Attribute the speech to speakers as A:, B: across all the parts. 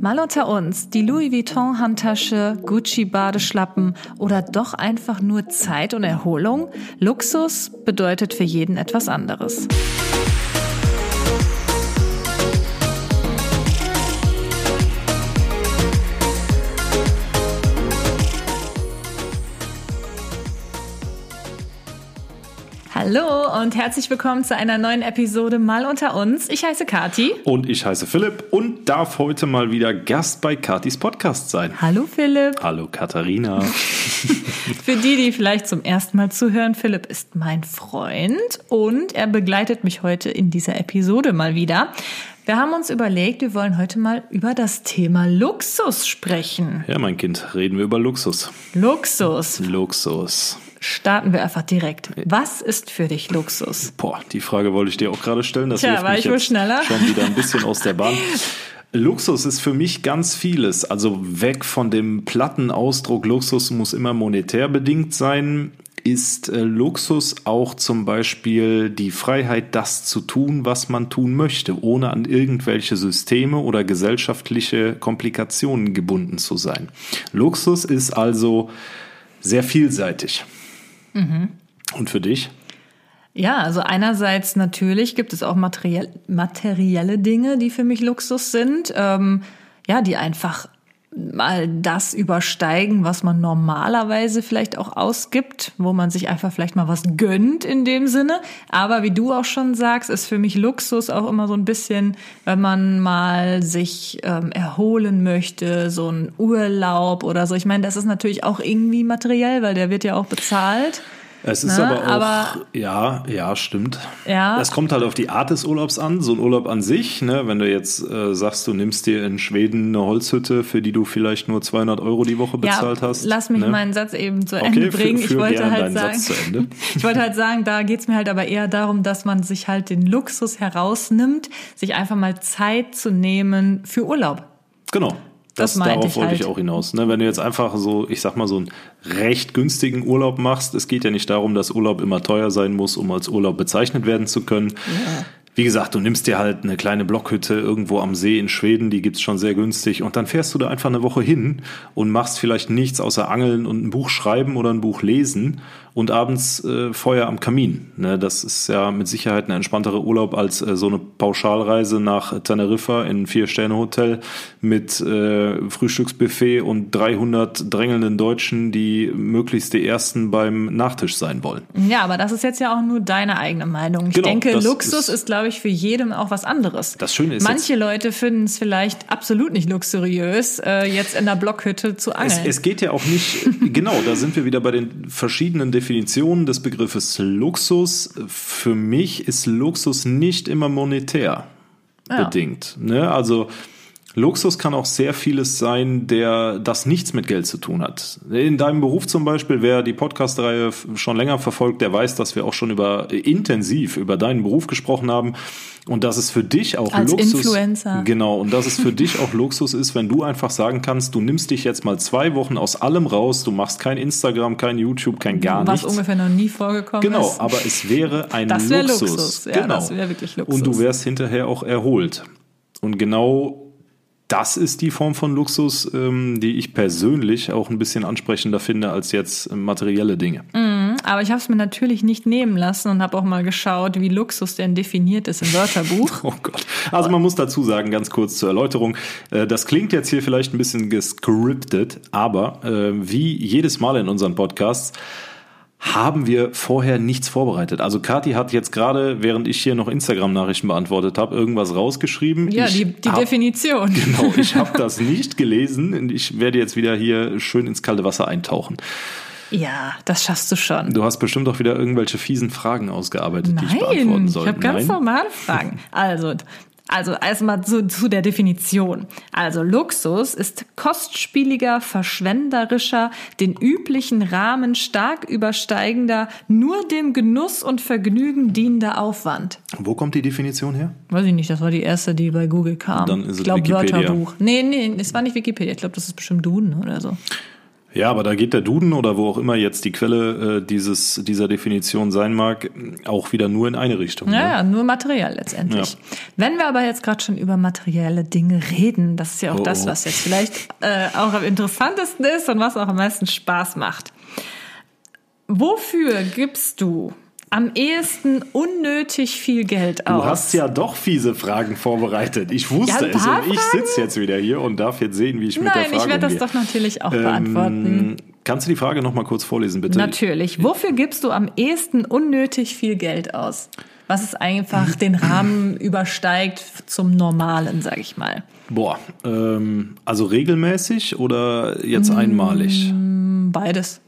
A: Mal unter uns, die Louis Vuitton Handtasche, Gucci Badeschlappen oder doch einfach nur Zeit und Erholung? Luxus bedeutet für jeden etwas anderes. Hallo und herzlich willkommen zu einer neuen Episode Mal unter uns. Ich heiße Kati.
B: Und ich heiße Philipp und darf heute mal wieder Gast bei Katis Podcast sein.
A: Hallo Philipp.
B: Hallo Katharina.
A: Für die, die vielleicht zum ersten Mal zuhören, Philipp ist mein Freund und er begleitet mich heute in dieser Episode mal wieder. Wir haben uns überlegt, wir wollen heute mal über das Thema Luxus sprechen.
B: Ja, mein Kind, reden wir über Luxus.
A: Luxus.
B: Luxus
A: starten wir einfach direkt. Was ist für dich Luxus?
B: Boah, die Frage wollte ich dir auch gerade stellen. Das
A: Tja, war ich wohl schneller?
B: Schon wieder ein bisschen aus der Bahn. Luxus ist für mich ganz vieles. Also weg von dem platten Ausdruck, Luxus muss immer monetär bedingt sein, ist äh, Luxus auch zum Beispiel die Freiheit, das zu tun, was man tun möchte, ohne an irgendwelche Systeme oder gesellschaftliche Komplikationen gebunden zu sein. Luxus ist also sehr vielseitig. Mhm. Und für dich?
A: Ja, also einerseits natürlich gibt es auch materiell, materielle Dinge, die für mich Luxus sind, ähm, ja, die einfach mal das übersteigen, was man normalerweise vielleicht auch ausgibt, wo man sich einfach vielleicht mal was gönnt in dem Sinne. Aber wie du auch schon sagst, ist für mich Luxus auch immer so ein bisschen, wenn man mal sich ähm, erholen möchte, so ein Urlaub oder so. Ich meine, das ist natürlich auch irgendwie materiell, weil der wird ja auch bezahlt.
B: Es ist ne? aber auch, aber, ja, ja, stimmt.
A: Ja.
B: Es kommt halt auf die Art des Urlaubs an. So ein Urlaub an sich, ne, wenn du jetzt äh, sagst, du nimmst dir in Schweden eine Holzhütte, für die du vielleicht nur 200 Euro die Woche bezahlt
A: ja,
B: hast.
A: Lass mich
B: ne?
A: meinen Satz eben zu Ende okay, bringen.
B: Für, für
A: ich wollte halt
B: sagen,
A: ich wollte halt sagen, da geht's mir halt aber eher darum, dass man sich halt den Luxus herausnimmt, sich einfach mal Zeit zu nehmen für Urlaub.
B: Genau. Das, das darauf ich wollte halt. ich auch hinaus. Ne? Wenn du jetzt einfach so, ich sag mal, so einen recht günstigen Urlaub machst, es geht ja nicht darum, dass Urlaub immer teuer sein muss, um als Urlaub bezeichnet werden zu können. Ja. Wie gesagt, du nimmst dir halt eine kleine Blockhütte irgendwo am See in Schweden, die gibt's schon sehr günstig und dann fährst du da einfach eine Woche hin und machst vielleicht nichts außer Angeln und ein Buch schreiben oder ein Buch lesen und abends äh, Feuer am Kamin. Ne, das ist ja mit Sicherheit ein entspannterer Urlaub als äh, so eine Pauschalreise nach Teneriffa in ein Vier-Sterne-Hotel mit äh, Frühstücksbuffet und 300 drängelnden Deutschen, die möglichst die Ersten beim Nachtisch sein wollen.
A: Ja, aber das ist jetzt ja auch nur deine eigene Meinung. Ich
B: genau,
A: denke, Luxus ist, ist, glaube ich, für jedem auch was anderes.
B: Das Schöne ist
A: Manche Leute finden es vielleicht absolut nicht luxuriös, äh, jetzt in der Blockhütte zu angeln.
B: Es, es geht ja auch nicht, genau, da sind wir wieder bei den verschiedenen Definition des Begriffes Luxus. Für mich ist Luxus nicht immer monetär ja. bedingt. Ne? Also Luxus kann auch sehr vieles sein, der das nichts mit Geld zu tun hat. In deinem Beruf zum Beispiel, wer die Podcast-Reihe schon länger verfolgt, der weiß, dass wir auch schon über intensiv über deinen Beruf gesprochen haben und dass es für dich auch
A: Als
B: Luxus
A: Influencer.
B: genau und dass es für dich auch Luxus ist, wenn du einfach sagen kannst, du nimmst dich jetzt mal zwei Wochen aus allem raus, du machst kein Instagram, kein YouTube, kein gar
A: Was
B: nichts.
A: Was ungefähr noch nie vorgekommen
B: genau,
A: ist.
B: Genau, aber es wäre ein
A: das
B: Luxus.
A: Luxus. Ja,
B: genau.
A: das wäre wirklich Luxus.
B: Und du wärst hinterher auch erholt. Und genau das ist die Form von Luxus, ähm, die ich persönlich auch ein bisschen ansprechender finde als jetzt materielle Dinge.
A: Mm, aber ich habe es mir natürlich nicht nehmen lassen und habe auch mal geschaut, wie Luxus denn definiert ist im Wörterbuch.
B: oh Gott. Also man muss dazu sagen, ganz kurz zur Erläuterung, äh, das klingt jetzt hier vielleicht ein bisschen gescriptet, aber äh, wie jedes Mal in unseren Podcasts haben wir vorher nichts vorbereitet. Also Kati hat jetzt gerade, während ich hier noch Instagram-Nachrichten beantwortet habe, irgendwas rausgeschrieben.
A: Ja, ich die, die
B: hab,
A: Definition.
B: Genau, ich habe das nicht gelesen und ich werde jetzt wieder hier schön ins kalte Wasser eintauchen.
A: Ja, das schaffst du schon.
B: Du hast bestimmt auch wieder irgendwelche fiesen Fragen ausgearbeitet,
A: Nein,
B: die ich beantworten soll.
A: Ich habe ganz normale Fragen. Also, also erstmal zu, zu der Definition. Also Luxus ist kostspieliger, verschwenderischer, den üblichen Rahmen stark übersteigender, nur dem Genuss und Vergnügen dienender Aufwand.
B: Wo kommt die Definition her?
A: Weiß ich nicht, das war die erste, die bei Google kam.
B: Dann ist es
A: ich glaube
B: Wikipedia.
A: Wörterbuch. Nee, nee, es war nicht Wikipedia. Ich glaube, das ist bestimmt Duden oder so.
B: Ja, aber da geht der Duden oder wo auch immer jetzt die Quelle äh, dieses, dieser Definition sein mag, auch wieder nur in eine Richtung.
A: Ja, ne? ja nur materiell letztendlich. Ja. Wenn wir aber jetzt gerade schon über materielle Dinge reden, das ist ja auch oh, das, oh. was jetzt vielleicht äh, auch am interessantesten ist und was auch am meisten Spaß macht. Wofür gibst du am ehesten unnötig viel Geld aus?
B: Du hast ja doch fiese Fragen vorbereitet. Ich wusste ja, es und ich sitze jetzt wieder hier und darf jetzt sehen, wie ich Nein, mit der Frage
A: Nein, ich werde das doch natürlich auch ähm, beantworten.
B: Kannst du die Frage noch mal kurz vorlesen, bitte?
A: Natürlich. Wofür gibst du am ehesten unnötig viel Geld aus? Was es einfach den Rahmen übersteigt zum Normalen, sag ich mal.
B: Boah, ähm, also regelmäßig oder jetzt einmalig?
A: Beides.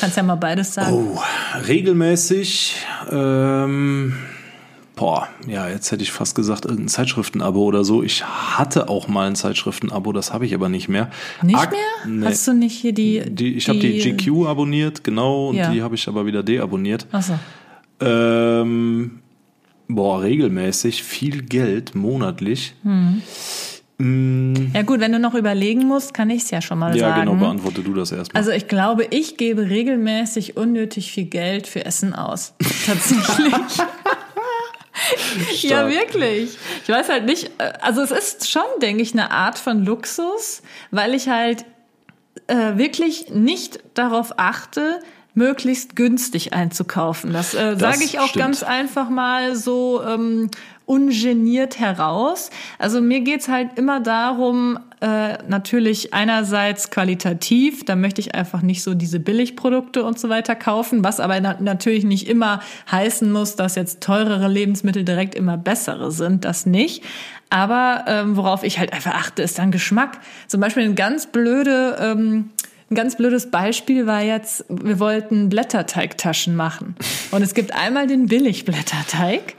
A: Kannst ja mal beides sagen.
B: Oh, regelmäßig. Ähm, boah, ja, jetzt hätte ich fast gesagt, irgendein Zeitschriftenabo oder so. Ich hatte auch mal ein Zeitschriftenabo, das habe ich aber nicht mehr.
A: Nicht Ak mehr? Nee. Hast du nicht hier die.
B: die ich habe die GQ abonniert, genau, und ja. die habe ich aber wieder deabonniert. Achso. Ähm, boah, regelmäßig, viel Geld monatlich. Hm.
A: Mm. Ja gut, wenn du noch überlegen musst, kann ich es ja schon mal ja, sagen.
B: Ja, genau, beantworte du das erstmal.
A: Also ich glaube, ich gebe regelmäßig unnötig viel Geld für Essen aus. Tatsächlich. ja, wirklich. Ich weiß halt nicht, äh, also es ist schon, denke ich, eine Art von Luxus, weil ich halt äh, wirklich nicht darauf achte, möglichst günstig einzukaufen. Das, äh, sage ich auch stimmt. ganz einfach mal so ähm, ungeniert heraus. Also mir geht's halt immer darum, äh, natürlich einerseits qualitativ, da möchte ich einfach nicht so diese Billigprodukte und so weiter kaufen, was aber na natürlich nicht immer heißen muss, dass jetzt teurere Lebensmittel direkt immer bessere sind, das nicht. Aber ähm, worauf ich halt einfach achte, ist dann Geschmack. Zum Beispiel ein ganz blöde ähm, ein ganz blödes Beispiel war jetzt, wir wollten Blätterteigtaschen machen. Und es gibt einmal den Billigblätterteig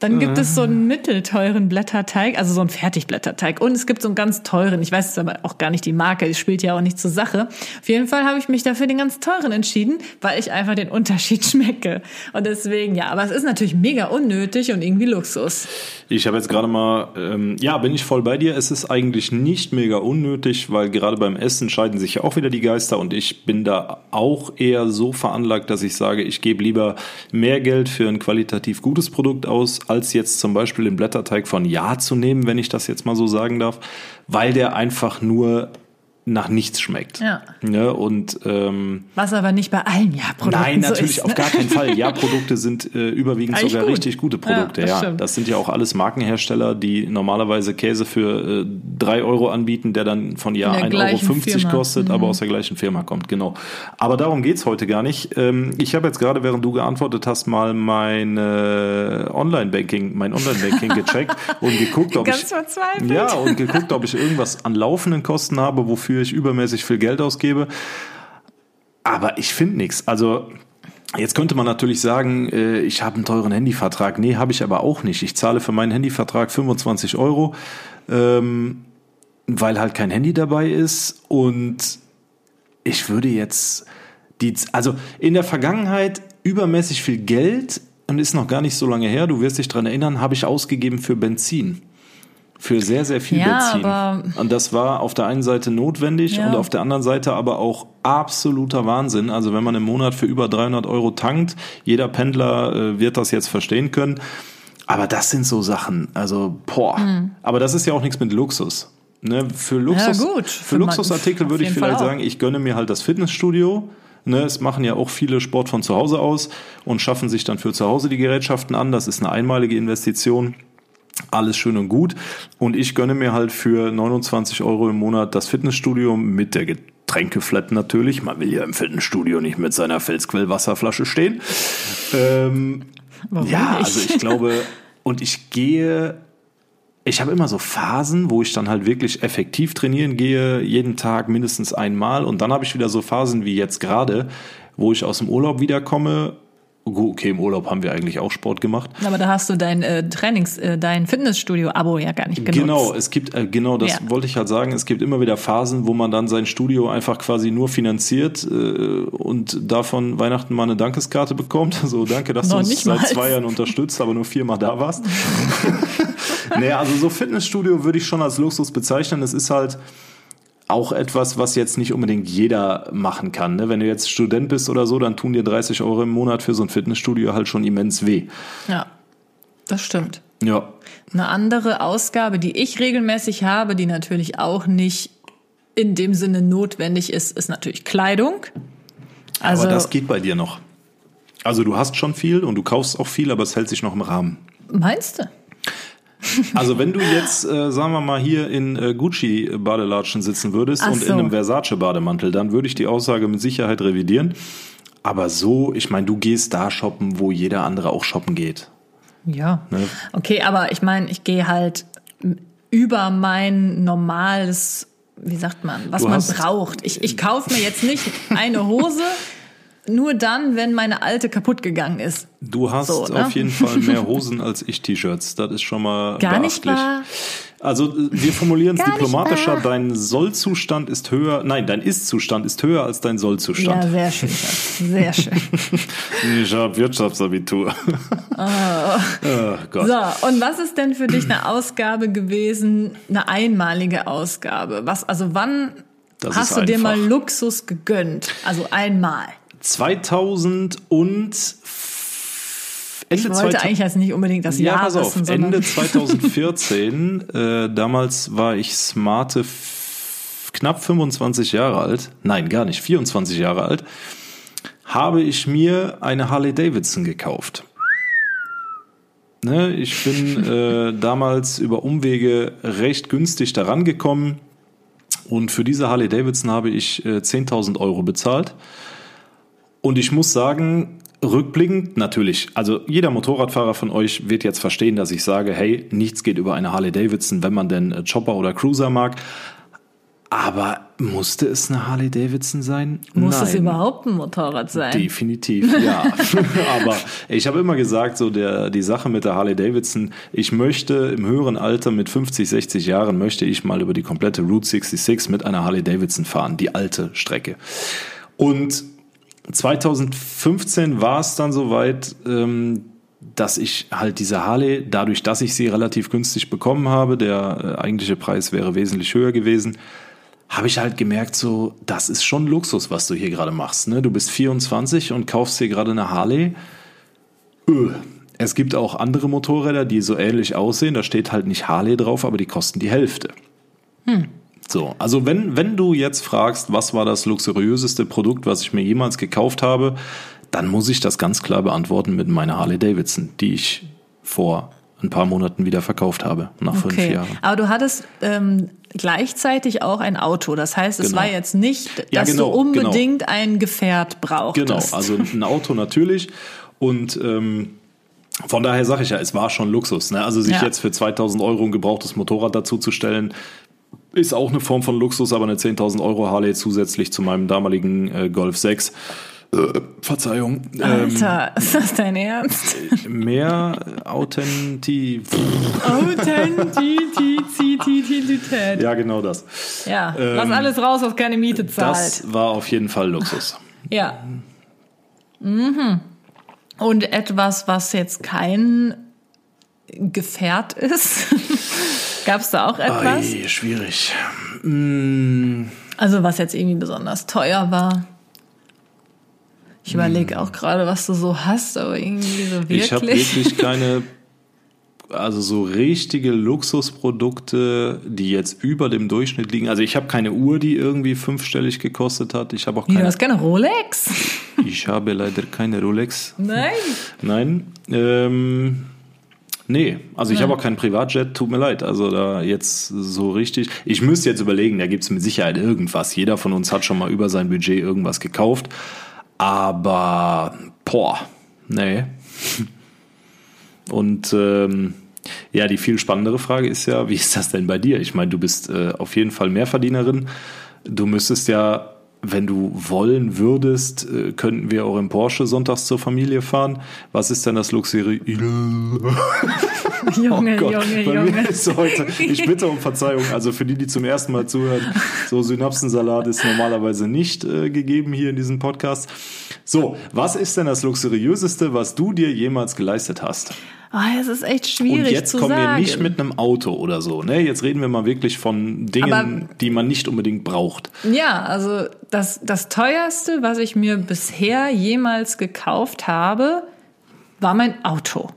A: dann gibt es so einen mittelteuren Blätterteig, also so einen Fertigblätterteig. Und es gibt so einen ganz teuren, ich weiß jetzt aber auch gar nicht die Marke, es spielt ja auch nicht zur Sache. Auf jeden Fall habe ich mich dafür den ganz teuren entschieden, weil ich einfach den Unterschied schmecke. Und deswegen, ja, aber es ist natürlich mega unnötig und irgendwie Luxus.
B: Ich habe jetzt gerade mal, ähm, ja, bin ich voll bei dir. Es ist eigentlich nicht mega unnötig, weil gerade beim Essen scheiden sich ja auch wieder die Geister und ich bin da auch eher so veranlagt, dass ich sage, ich gebe lieber mehr Geld für ein qualitativ gutes Produkt aus, als jetzt zum Beispiel den Blätterteig von Ja zu nehmen, wenn ich das jetzt mal so sagen darf, weil der einfach nur nach nichts schmeckt. Ja. ne, und ähm,
A: was aber nicht bei allen Ja-Produkten
B: Nein, natürlich so ist, ne? auf gar keinen Fall. Ja-Produkte sind äh, überwiegend Eigentlich sogar gut. richtig gute Produkte. Ja, das, ja. das sind ja auch alles Markenhersteller, die normalerweise Käse für äh, drei Euro anbieten, der dann von Ja 1,50 Euro kostet, mhm. aber aus der gleichen Firma kommt. Genau. Aber darum geht's heute gar nicht. Ähm, ich habe jetzt gerade, während du geantwortet hast, mal meine Online-Banking, mein Online-Banking gecheckt und geguckt, ob Ganz ich verzweifelt. ja und geguckt, ob ich irgendwas an laufenden Kosten habe, wofür wofür ich übermäßig viel Geld ausgebe. Aber ich finde nichts. Also Jetzt könnte man natürlich sagen, äh, ich habe einen teuren Handyvertrag. Nee, habe ich aber auch nicht. Ich zahle für meinen Handyvertrag 25 Euro, ähm, weil halt kein Handy dabei ist. Und ich würde jetzt die, also in der Vergangenheit übermäßig viel Geld und ist noch gar nicht so lange her, du wirst dich dran erinnern, habe ich ausgegeben für Benzin für sehr, sehr viel ja, Benzin. Aber und das war auf der einen Seite notwendig ja. und auf der anderen Seite aber auch absoluter Wahnsinn. Also wenn man im Monat für über 300 Euro tankt, jeder Pendler äh, wird das jetzt verstehen können. Aber das sind so Sachen, also boah. Mhm. Aber das ist ja auch nichts mit Luxus. Ne, für Luxus, ja, gut. Für, für Luxusartikel würde ich vielleicht sagen, ich gönne mir halt das Fitnessstudio. Ne, es machen ja auch viele Sport von zu Hause aus und schaffen sich dann für zu Hause die Gerätschaften an. Das ist eine einmalige Investition alles schön und gut. Und ich gönne mir halt für 29 Euro im Monat das Fitnessstudio mit der Getränkeflat natürlich. Man will ja im Fitnessstudio nicht mit seiner Felsquellwasserflasche stehen. Ähm, ja, nicht? also ich glaube, und ich gehe ich habe immer so Phasen, wo ich dann halt wirklich effektiv trainieren gehe, jeden Tag mindestens einmal. Und dann habe ich wieder so Phasen wie jetzt gerade, wo ich aus dem Urlaub wiederkomme Okay, im Urlaub haben wir eigentlich auch Sport gemacht.
A: Aber da hast du dein äh, Trainings, äh, dein Fitnessstudio-Abo ja gar nicht genutzt.
B: Genau, es gibt, äh, genau, das ja. wollte ich halt sagen. Es gibt immer wieder Phasen, wo man dann sein Studio einfach quasi nur finanziert äh, und davon Weihnachten mal eine Dankeskarte bekommt. So, danke, dass du uns seit zwei Jahren unterstützt, aber nur viermal da warst. nee, also so Fitnessstudio würde ich schon als Luxus bezeichnen. Es ist halt, auch etwas, was jetzt nicht unbedingt jeder machen kann. Ne? Wenn du jetzt Student bist oder so, dann tun dir 30 Euro im Monat für so ein Fitnessstudio halt schon immens weh.
A: Ja, das stimmt.
B: Ja.
A: Eine andere Ausgabe, die ich regelmäßig habe, die natürlich auch nicht in dem Sinne notwendig ist, ist natürlich Kleidung.
B: Also, aber das geht bei dir noch. Also du hast schon viel und du kaufst auch viel, aber es hält sich noch im Rahmen.
A: Meinst du?
B: Also wenn du jetzt, äh, sagen wir mal, hier in äh, Gucci-Badelatschen sitzen würdest Ach und so. in einem Versace-Bademantel, dann würde ich die Aussage mit Sicherheit revidieren. Aber so, ich meine, du gehst da shoppen, wo jeder andere auch shoppen geht.
A: Ja. Ne? Okay, aber ich meine, ich gehe halt über mein normales, wie sagt man, was du man braucht. Ich, ich kaufe mir jetzt nicht eine Hose nur dann, wenn meine alte kaputt gegangen ist.
B: Du hast so, ne? auf jeden Fall mehr Hosen als ich T-Shirts. Das ist schon mal
A: Gar nicht wahr.
B: Also wir formulieren es diplomatischer, dein Sollzustand ist höher, nein, dein Ist-Zustand ist höher als dein Sollzustand.
A: Ja, sehr schön, sehr schön.
B: ich habe Wirtschaftsabitur.
A: Oh. oh Gott. So, und was ist denn für dich eine Ausgabe gewesen, eine einmalige Ausgabe? Was, also wann das hast du dir mal Luxus gegönnt? Also einmal.
B: 2000 und
A: Ende ich wollte eigentlich jetzt nicht unbedingt das ja, Jahr pass
B: auf, wissen, Ende 2014, äh, damals war ich smarte knapp 25 Jahre alt, nein, gar nicht, 24 Jahre alt, habe ich mir eine Harley Davidson gekauft. Ne, ich bin äh, damals über Umwege recht günstig daran gekommen und für diese Harley Davidson habe ich äh, 10.000 Euro bezahlt. Und ich muss sagen, rückblickend natürlich, also jeder Motorradfahrer von euch wird jetzt verstehen, dass ich sage, hey, nichts geht über eine Harley Davidson, wenn man denn äh, Chopper oder Cruiser mag. Aber musste es eine Harley Davidson sein?
A: Muss Nein. es überhaupt ein Motorrad sein?
B: Definitiv, ja. Aber ich habe immer gesagt, so der, die Sache mit der Harley Davidson, ich möchte im höheren Alter mit 50, 60 Jahren, möchte ich mal über die komplette Route 66 mit einer Harley Davidson fahren, die alte Strecke. Und 2015 war es dann soweit, ähm, dass ich halt diese Harley, dadurch, dass ich sie relativ günstig bekommen habe, der äh, eigentliche Preis wäre wesentlich höher gewesen, habe ich halt gemerkt, so, das ist schon Luxus, was du hier gerade machst. Ne? Du bist 24 und kaufst hier gerade eine Harley. Öh. Es gibt auch andere Motorräder, die so ähnlich aussehen. Da steht halt nicht Harley drauf, aber die kosten die Hälfte. Hm. So, also wenn, wenn du jetzt fragst, was war das luxuriöseste Produkt, was ich mir jemals gekauft habe, dann muss ich das ganz klar beantworten mit meiner Harley Davidson, die ich vor ein paar Monaten wieder verkauft habe, nach okay. fünf Jahren.
A: Aber du hattest ähm, gleichzeitig auch ein Auto. Das heißt, es genau. war jetzt nicht, dass ja, genau, du unbedingt genau. ein Gefährt brauchtest.
B: Genau, also ein Auto natürlich. Und ähm, von daher sage ich ja, es war schon Luxus. Ne? Also sich ja. jetzt für 2000 Euro ein gebrauchtes Motorrad dazu zu stellen, ist auch eine Form von Luxus, aber eine 10.000 Euro Harley zusätzlich zu meinem damaligen äh, Golf 6. Äh, Verzeihung.
A: Alter, ähm, ist das dein Ernst?
B: Mehr Authentizität.
A: Authentizität.
B: Ja, genau das.
A: Ja, ähm, lass alles raus, was keine Miete zahlt.
B: Das war auf jeden Fall Luxus.
A: Ja. Mhm. Und etwas, was jetzt kein Gefährt ist. Gab es da auch etwas?
B: Oi, schwierig. Mm.
A: Also was jetzt irgendwie besonders teuer war. Ich überlege mm. auch gerade, was du so hast, aber irgendwie so wirklich.
B: Ich habe wirklich keine, also so richtige Luxusprodukte, die jetzt über dem Durchschnitt liegen. Also ich habe keine Uhr, die irgendwie fünfstellig gekostet hat. Ich habe auch keine.
A: Du hast keine Rolex?
B: ich habe leider keine Rolex.
A: Nein.
B: Nein. Ähm, Nee, also ich habe auch keinen Privatjet, tut mir leid. Also da jetzt so richtig. Ich müsste jetzt überlegen, da gibt es mit Sicherheit irgendwas. Jeder von uns hat schon mal über sein Budget irgendwas gekauft. Aber, boah, nee. Und ähm, ja, die viel spannendere Frage ist ja, wie ist das denn bei dir? Ich meine, du bist äh, auf jeden Fall Mehrverdienerin. Du müsstest ja wenn du wollen würdest, äh, könnten wir auch im Porsche sonntags zur Familie fahren. Was ist denn das Luxuriöse?
A: Junge, oh Junge, Junge.
B: Heute, ich bitte um Verzeihung. Also für die, die zum ersten Mal zuhören, so Synapsensalat ist normalerweise nicht äh, gegeben hier in diesem Podcast. So, was ist denn das luxuriöseste, was du dir jemals geleistet hast?
A: Oh, es ist echt schwierig
B: Und jetzt
A: zu
B: kommen
A: sagen.
B: wir nicht mit einem Auto oder so. Ne? Jetzt reden wir mal wirklich von Dingen,
A: Aber-
B: die man nicht unbedingt braucht.
A: Ja, also das, das teuerste, was ich mir bisher jemals gekauft habe, war mein Auto.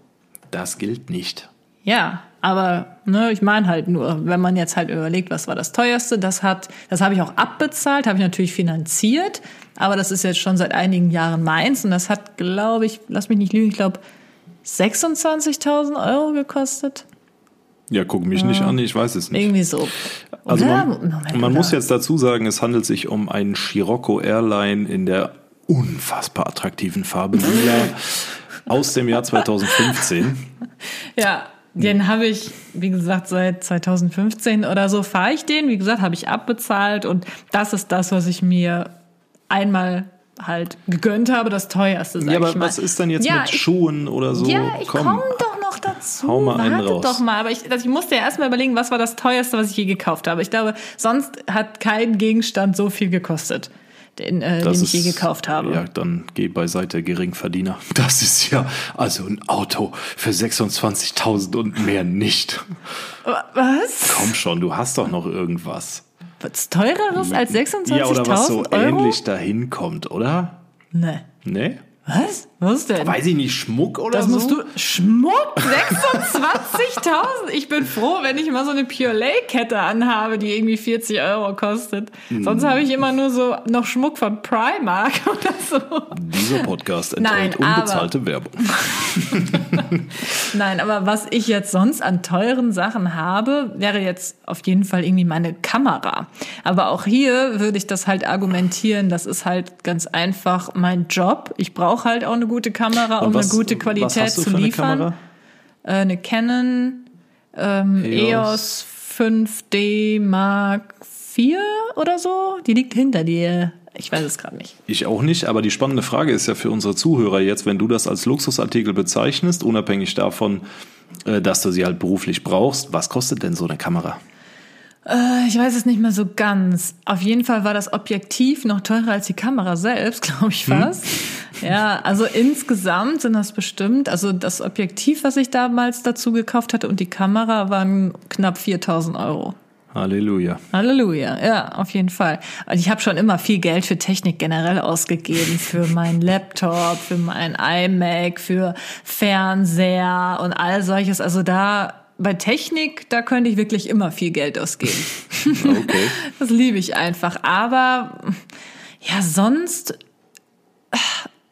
B: Das gilt nicht.
A: Ja, aber ne, ich meine halt nur, wenn man jetzt halt überlegt, was war das teuerste, das hat, das habe ich auch abbezahlt, habe ich natürlich finanziert, aber das ist jetzt schon seit einigen Jahren meins und das hat, glaube ich, lass mich nicht lügen, ich glaube 26.000 Euro gekostet.
B: Ja, guck mich nicht an, ich weiß es nicht.
A: Irgendwie so.
B: Also man,
A: Moment,
B: man muss jetzt dazu sagen, es handelt sich um einen Scirocco Airline in der unfassbar attraktiven Farbe Lila aus dem Jahr 2015.
A: Ja, den habe ich, wie gesagt, seit 2015 oder so fahre ich den. Wie gesagt, habe ich abbezahlt und das ist das, was ich mir einmal halt gegönnt habe, das teuerste, sag
B: Ja, aber
A: ich mal.
B: was ist denn jetzt
A: Ja,
B: mit
A: ich-
B: Schuhen oder so?
A: Ja, ich
B: Komm.
A: komme doch noch dazu.
B: hau mal einen
A: Wartet
B: raus.
A: doch mal. Aber ich, also ich musste ja erstmal überlegen, was war das teuerste, was ich je gekauft habe. Ich glaube, sonst hat kein Gegenstand so viel gekostet, den, äh, den ich je gekauft habe.
B: Ja, dann geh beiseite, Geringverdiener. Das ist ja also ein Auto für 26.000 und mehr nicht.
A: Was?
B: Komm schon, du hast doch noch irgendwas.
A: Was teureres als 26.000
B: Ja, oder was so
A: Euro?
B: ähnlich dahin kommt, oder?
A: Nee.
B: Ne?
A: Was? Was denn?
B: Weiß ich nicht, Schmuck oder
A: Das
B: so?
A: musst du. Schmuck? 26.000? Ich bin froh, wenn ich mal so eine Pure-Lay-Kette anhabe, die irgendwie 40 Euro kostet.
B: Hm.
A: Sonst habe ich immer nur so noch Schmuck von Primark oder so.
B: Dieser Podcast enthält
A: Nein, aber-
B: unbezahlte Werbung.
A: Nein, aber was ich jetzt sonst an teuren Sachen habe, wäre jetzt auf jeden Fall irgendwie meine Kamera. Aber auch hier würde ich das halt argumentieren, das ist halt ganz einfach mein Job. Ich brauche halt auch eine gute Kamera, um
B: was-
A: eine gute Qualität zu
B: eine
A: liefern.
B: Kamera?
A: Äh, eine Canon ähm, EOS 5D Mark IV oder so. Die liegt hinter dir. Ich weiß es gerade nicht.
B: Ich auch nicht, aber die spannende Frage ist ja für unsere Zuhörer jetzt, wenn du das als Luxusartikel bezeichnest, unabhängig davon, äh, dass du sie halt beruflich brauchst, was kostet denn so eine Kamera?
A: Äh, Ich weiß es nicht mehr so ganz. Auf jeden Fall war das Objektiv noch teurer als die Kamera selbst, glaube ich fast. Ja, also insgesamt sind das bestimmt, also das Objektiv, was ich damals dazu gekauft hatte und die Kamera waren knapp 4000 Euro.
B: Halleluja.
A: Halleluja, ja, auf jeden Fall. Und ich habe schon immer viel Geld für Technik generell ausgegeben, für meinen Laptop, für mein iMac, für Fernseher und all solches. Also da bei Technik, da könnte ich wirklich immer viel Geld ausgeben.
B: Okay.
A: Das liebe ich einfach. Aber ja, sonst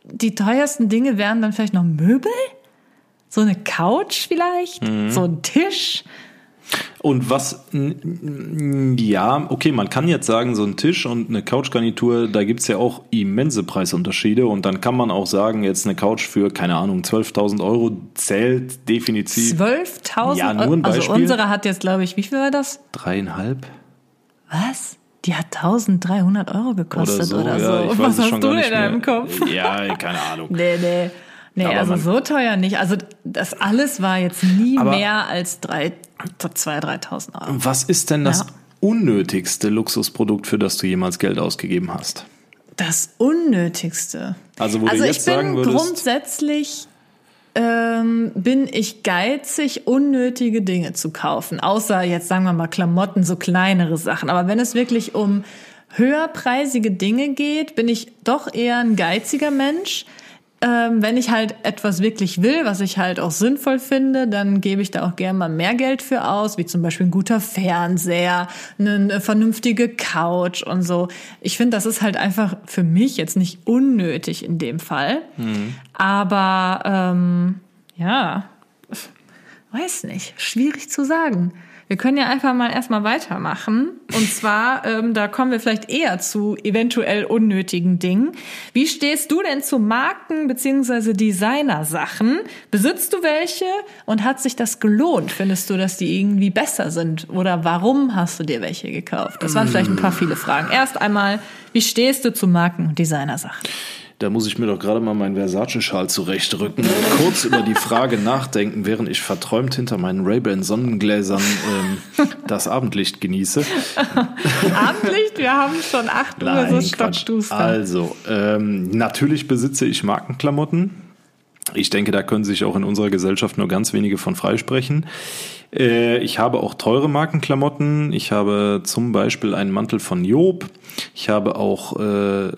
A: die teuersten Dinge wären dann vielleicht noch Möbel, so eine Couch vielleicht, so ein Tisch.
B: Und was, ja, okay, man kann jetzt sagen, so ein Tisch und eine Couchgarnitur, da gibt's ja auch immense Preisunterschiede und dann kann man auch sagen, jetzt eine Couch für, keine Ahnung, 12.000 Euro zählt definitiv
A: 12.000
B: Ja, nur ein.
A: Also
B: Beispiel.
A: unsere hat jetzt, glaube ich, wie viel war das?
B: dreieinhalb
A: Was? Die hat 1300 Euro
B: oder
A: gekostet
B: so.
A: oder so.
B: Ja,
A: Was
B: es
A: hast du in deinem. Kopf?
B: Ja, keine Ahnung.
A: Nee, nee. Nee,
B: Aber
A: also
B: man-
A: so teuer nicht. Also das alles war jetzt nie mehr als drei, 2.000, 3.000 Euro.
B: Was ist denn das
A: Ja.
B: unnötigste Luxusprodukt, für das du jemals Geld ausgegeben hast?
A: Das Unnötigste.
B: Also, wo du
A: also
B: jetzt
A: ich bin
B: sagen würdest-
A: grundsätzlich ähm, bin ich geizig, unnötige Dinge zu kaufen. Außer jetzt sagen wir mal Klamotten, so kleinere Sachen. Aber wenn es wirklich um höherpreisige Dinge geht, bin ich doch eher ein geiziger Mensch. Ähm, wenn ich halt etwas wirklich will, was ich halt auch sinnvoll finde, dann gebe ich da auch gerne mal mehr Geld für aus, wie zum Beispiel ein guter Fernseher, eine vernünftige Couch und so. Ich finde, das ist halt einfach für mich jetzt nicht unnötig in dem Fall. Aber ähm, ja, weiß nicht, schwierig zu sagen. Wir können ja einfach mal erstmal weitermachen. Und zwar, ähm, da kommen wir vielleicht eher zu eventuell unnötigen Dingen. Wie stehst du denn zu Marken beziehungsweise Designersachen? Besitzt du welche und hat sich das gelohnt? Findest du, dass die irgendwie besser sind? Oder warum hast du dir welche gekauft? Das waren vielleicht ein paar viele Fragen. Erst einmal, wie stehst du zu Marken und Designersachen?
B: Da muss ich mir doch gerade mal meinen Versace-Schal zurechtrücken und kurz über die Frage nachdenken, während ich verträumt hinter meinen Ray-Ban Sonnengläsern ähm, das Abendlicht genieße.
A: Abendlicht? Wir haben schon 8 Uhr, so stockduster.
B: Also, ähm, natürlich besitze ich Markenklamotten. Ich denke, da können sich auch in unserer Gesellschaft nur ganz wenige von freisprechen. Äh, ich habe auch teure Markenklamotten. Ich habe zum Beispiel einen Mantel von Job. Ich habe auch äh,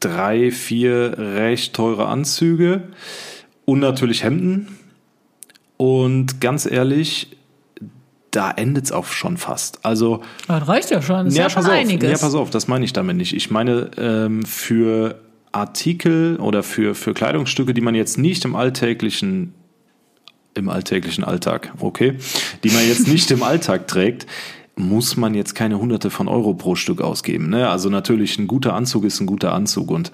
B: drei, vier recht teure Anzüge und natürlich Hemden. Und ganz ehrlich, da endet es auch schon fast. Also
A: das reicht ja schon. Das ja, ist ja schon
B: auf,
A: einiges.
B: Ja, pass auf, das meine ich damit nicht. Ich meine ähm, für Artikel oder für für Kleidungsstücke, die man jetzt nicht im alltäglichen im alltäglichen Alltag, okay, die man jetzt nicht im Alltag trägt, muss man jetzt keine Hunderte von Euro pro Stück ausgeben. Ne? Also natürlich, ein guter Anzug ist ein guter Anzug und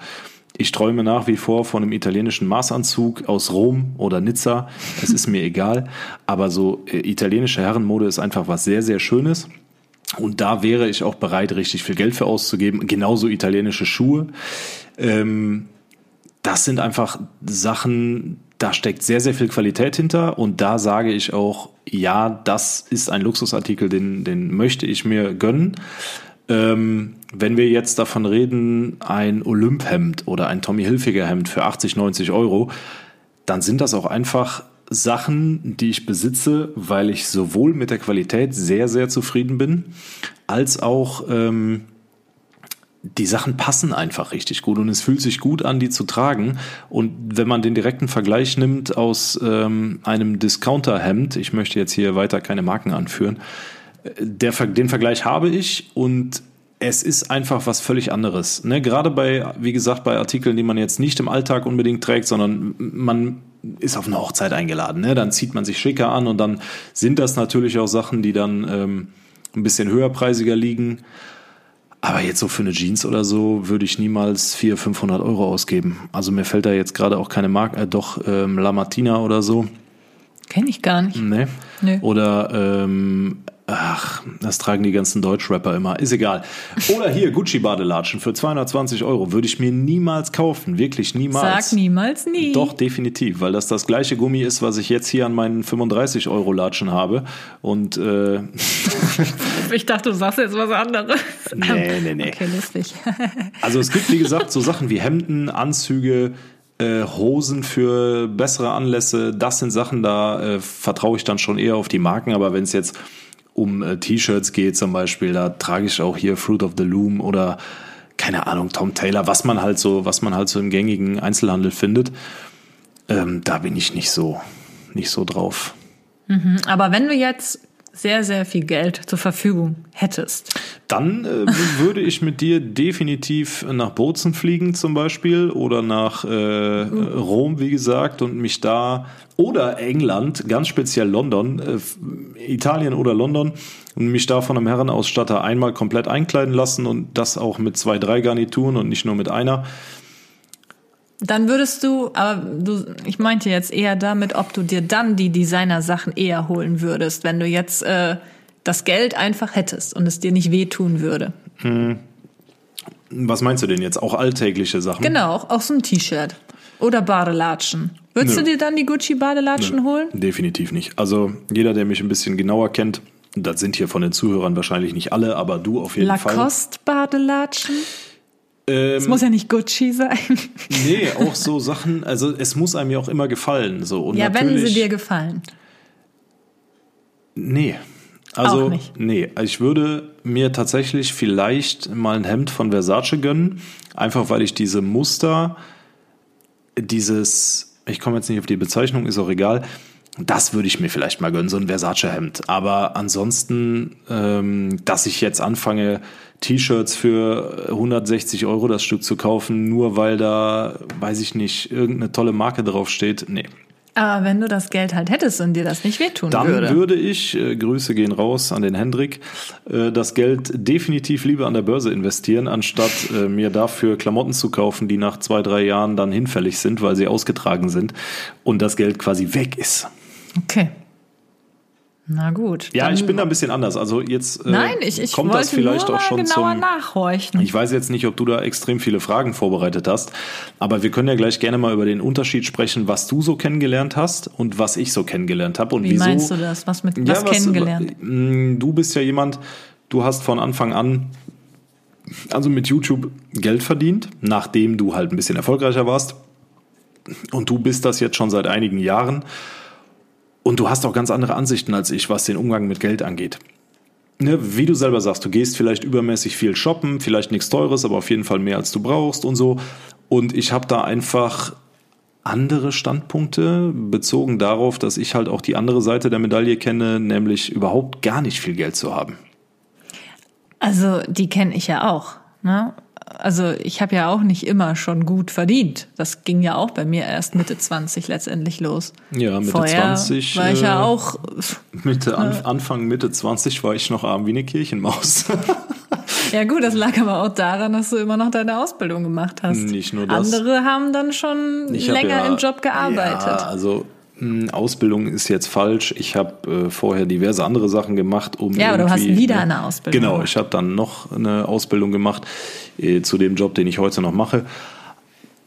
B: ich träume nach wie vor von einem italienischen Maßanzug aus Rom oder Nizza. Es ist mir egal. Aber so äh, italienische Herrenmode ist einfach was sehr, sehr Schönes. Und da wäre ich auch bereit, richtig viel Geld für auszugeben. Genauso italienische Schuhe. Ähm, das sind einfach Sachen, da steckt sehr, sehr viel Qualität hinter und da sage ich auch, ja, das ist ein Luxusartikel, den, den möchte ich mir gönnen. Ähm, wenn wir jetzt davon reden, ein Olymphemd oder ein Tommy Hilfiger Hemd für 80, 90 Euro, dann sind das auch einfach Sachen, die ich besitze, weil ich sowohl mit der Qualität sehr, sehr zufrieden bin, als auch ähm, die Sachen passen einfach richtig gut und es fühlt sich gut an, die zu tragen. Und wenn man den direkten Vergleich nimmt aus ähm, einem Discounter-Hemd, ich möchte jetzt hier weiter keine Marken anführen, äh, der, den Vergleich habe ich und es ist einfach was völlig anderes. Ne? Gerade bei, wie gesagt, bei Artikeln, die man jetzt nicht im Alltag unbedingt trägt, sondern man ist auf eine Hochzeit eingeladen. Ne? Dann zieht man sich schicker an und dann sind das natürlich auch Sachen, die dann ähm, ein bisschen höherpreisiger liegen. Aber jetzt so für eine Jeans oder so würde ich niemals 400, 500 Euro ausgeben. Also mir fällt da jetzt gerade auch keine Marke, äh, doch ähm, La Martina oder so.
A: Kenne ich gar nicht.
B: Nee. nee. Oder ähm, Ach, das tragen die ganzen Deutschrapper immer. Ist egal. Oder hier Gucci-Badelatschen für 220 Euro. Würde ich mir niemals kaufen. Wirklich niemals.
A: Sag niemals nie.
B: Doch, definitiv. Weil das das gleiche Gummi ist, was ich jetzt hier an meinen 35 Euro Latschen habe. Und äh
A: Ich dachte, du sagst jetzt was anderes.
B: Nee, nee, nee.
A: Okay, lustig.
B: also es gibt, wie gesagt, so Sachen wie Hemden, Anzüge, äh, Hosen für bessere Anlässe. Das sind Sachen, da äh, vertraue ich dann schon eher auf die Marken. Aber wenn es jetzt um äh, T-Shirts geht zum Beispiel, da trage ich auch hier Fruit of the Loom oder keine Ahnung, Tom Taylor, was man halt so, was man halt so im gängigen Einzelhandel findet. Ähm, da bin ich nicht so, nicht so drauf.
A: Mhm, aber wenn du jetzt sehr, sehr viel Geld zur Verfügung hättest.
B: Dann äh, würde ich mit dir definitiv nach Bozen fliegen zum Beispiel oder nach äh, Rom, wie gesagt, und mich da oder England, ganz speziell London, äh, Italien oder London und mich da von einem Herrenausstatter einmal komplett einkleiden lassen und das auch mit zwei, drei Garnituren und nicht nur mit einer.
A: Dann würdest du, aber du, ich meinte jetzt eher damit, ob du dir dann die Designer-Sachen eher holen würdest, wenn du jetzt äh, das Geld einfach hättest und es dir nicht wehtun würde. Hm.
B: Was meinst du denn jetzt? Auch alltägliche Sachen?
A: Genau, auch, auch so ein T-Shirt oder Badelatschen. Würdest Nö. du dir dann die Gucci-Badelatschen holen?
B: Definitiv nicht. Also jeder, der mich ein bisschen genauer kennt, das sind hier von den Zuhörern wahrscheinlich nicht alle, aber du auf jeden
A: Lacoste
B: Fall.
A: Lacoste-Badelatschen? Es ähm, muss ja nicht Gucci sein.
B: Nee, auch so Sachen, also es muss einem ja auch immer gefallen. So. Und
A: ja, wenn sie dir gefallen.
B: Nee. Also, auch nicht. nee, ich würde mir tatsächlich vielleicht mal ein Hemd von Versace gönnen, einfach weil ich diese Muster, dieses, ich komme jetzt nicht auf die Bezeichnung, ist auch egal, das würde ich mir vielleicht mal gönnen, so ein Versace-Hemd. Aber ansonsten, ähm, dass ich jetzt anfange, T-Shirts für 160 Euro das Stück zu kaufen, nur weil da, weiß ich nicht, irgendeine tolle Marke draufsteht, nee.
A: Aber wenn du das Geld halt hättest und dir das nicht wehtun
B: Dann
A: würde.
B: Dann würde ich, äh, Grüße gehen raus an den Hendrik, äh, das Geld definitiv lieber an der Börse investieren, anstatt äh, mir dafür Klamotten zu kaufen, die nach zwei, drei Jahren dann hinfällig sind, weil sie ausgetragen sind und das Geld quasi weg ist.
A: Okay. Na gut.
B: Ja, ich bin da ein bisschen anders. Also jetzt
A: äh, Nein, ich, ich kommt das vielleicht auch schon genauer zum, nachhorchen.
B: Ich weiß jetzt nicht, ob du da extrem viele Fragen vorbereitet hast, aber wir können ja gleich gerne mal über den Unterschied sprechen, was du so kennengelernt hast und was ich so kennengelernt habe und
A: Wie
B: wieso.
A: meinst du das? Was mit was, was kennengelernt?
B: Mm, du bist ja jemand, du hast von Anfang an also mit YouTube Geld verdient, nachdem du halt ein bisschen erfolgreicher warst. Und du bist das jetzt schon seit einigen Jahren. Und du hast auch ganz andere Ansichten als ich, was den Umgang mit Geld angeht. Ne, wie du selber sagst, du gehst vielleicht übermäßig viel shoppen, vielleicht nichts Teures, aber auf jeden Fall mehr als du brauchst und so. Und ich habe da einfach andere Standpunkte bezogen darauf, dass ich halt auch die andere Seite der Medaille kenne, nämlich überhaupt gar nicht viel Geld zu haben.
A: Also die kenne ich ja auch. Ne? Also ich habe ja auch nicht immer schon gut verdient. Das ging ja auch bei mir erst Mitte 20 letztendlich los.
B: Ja, Mitte Vorher 20
A: war ich ja äh, auch
B: Mitte äh, Anfang Mitte 20 war ich noch arm wie eine Kirchenmaus.
A: ja gut, das lag aber auch daran, dass du immer noch deine Ausbildung gemacht hast.
B: Nicht nur das.
A: Andere haben dann schon ich länger ja, im Job gearbeitet. Ja,
B: also Ausbildung ist jetzt falsch. Ich habe äh, vorher diverse andere Sachen gemacht, um
A: ja, aber du hast wieder ne, eine Ausbildung.
B: Genau, ich habe dann noch eine Ausbildung gemacht äh, zu dem Job, den ich heute noch mache.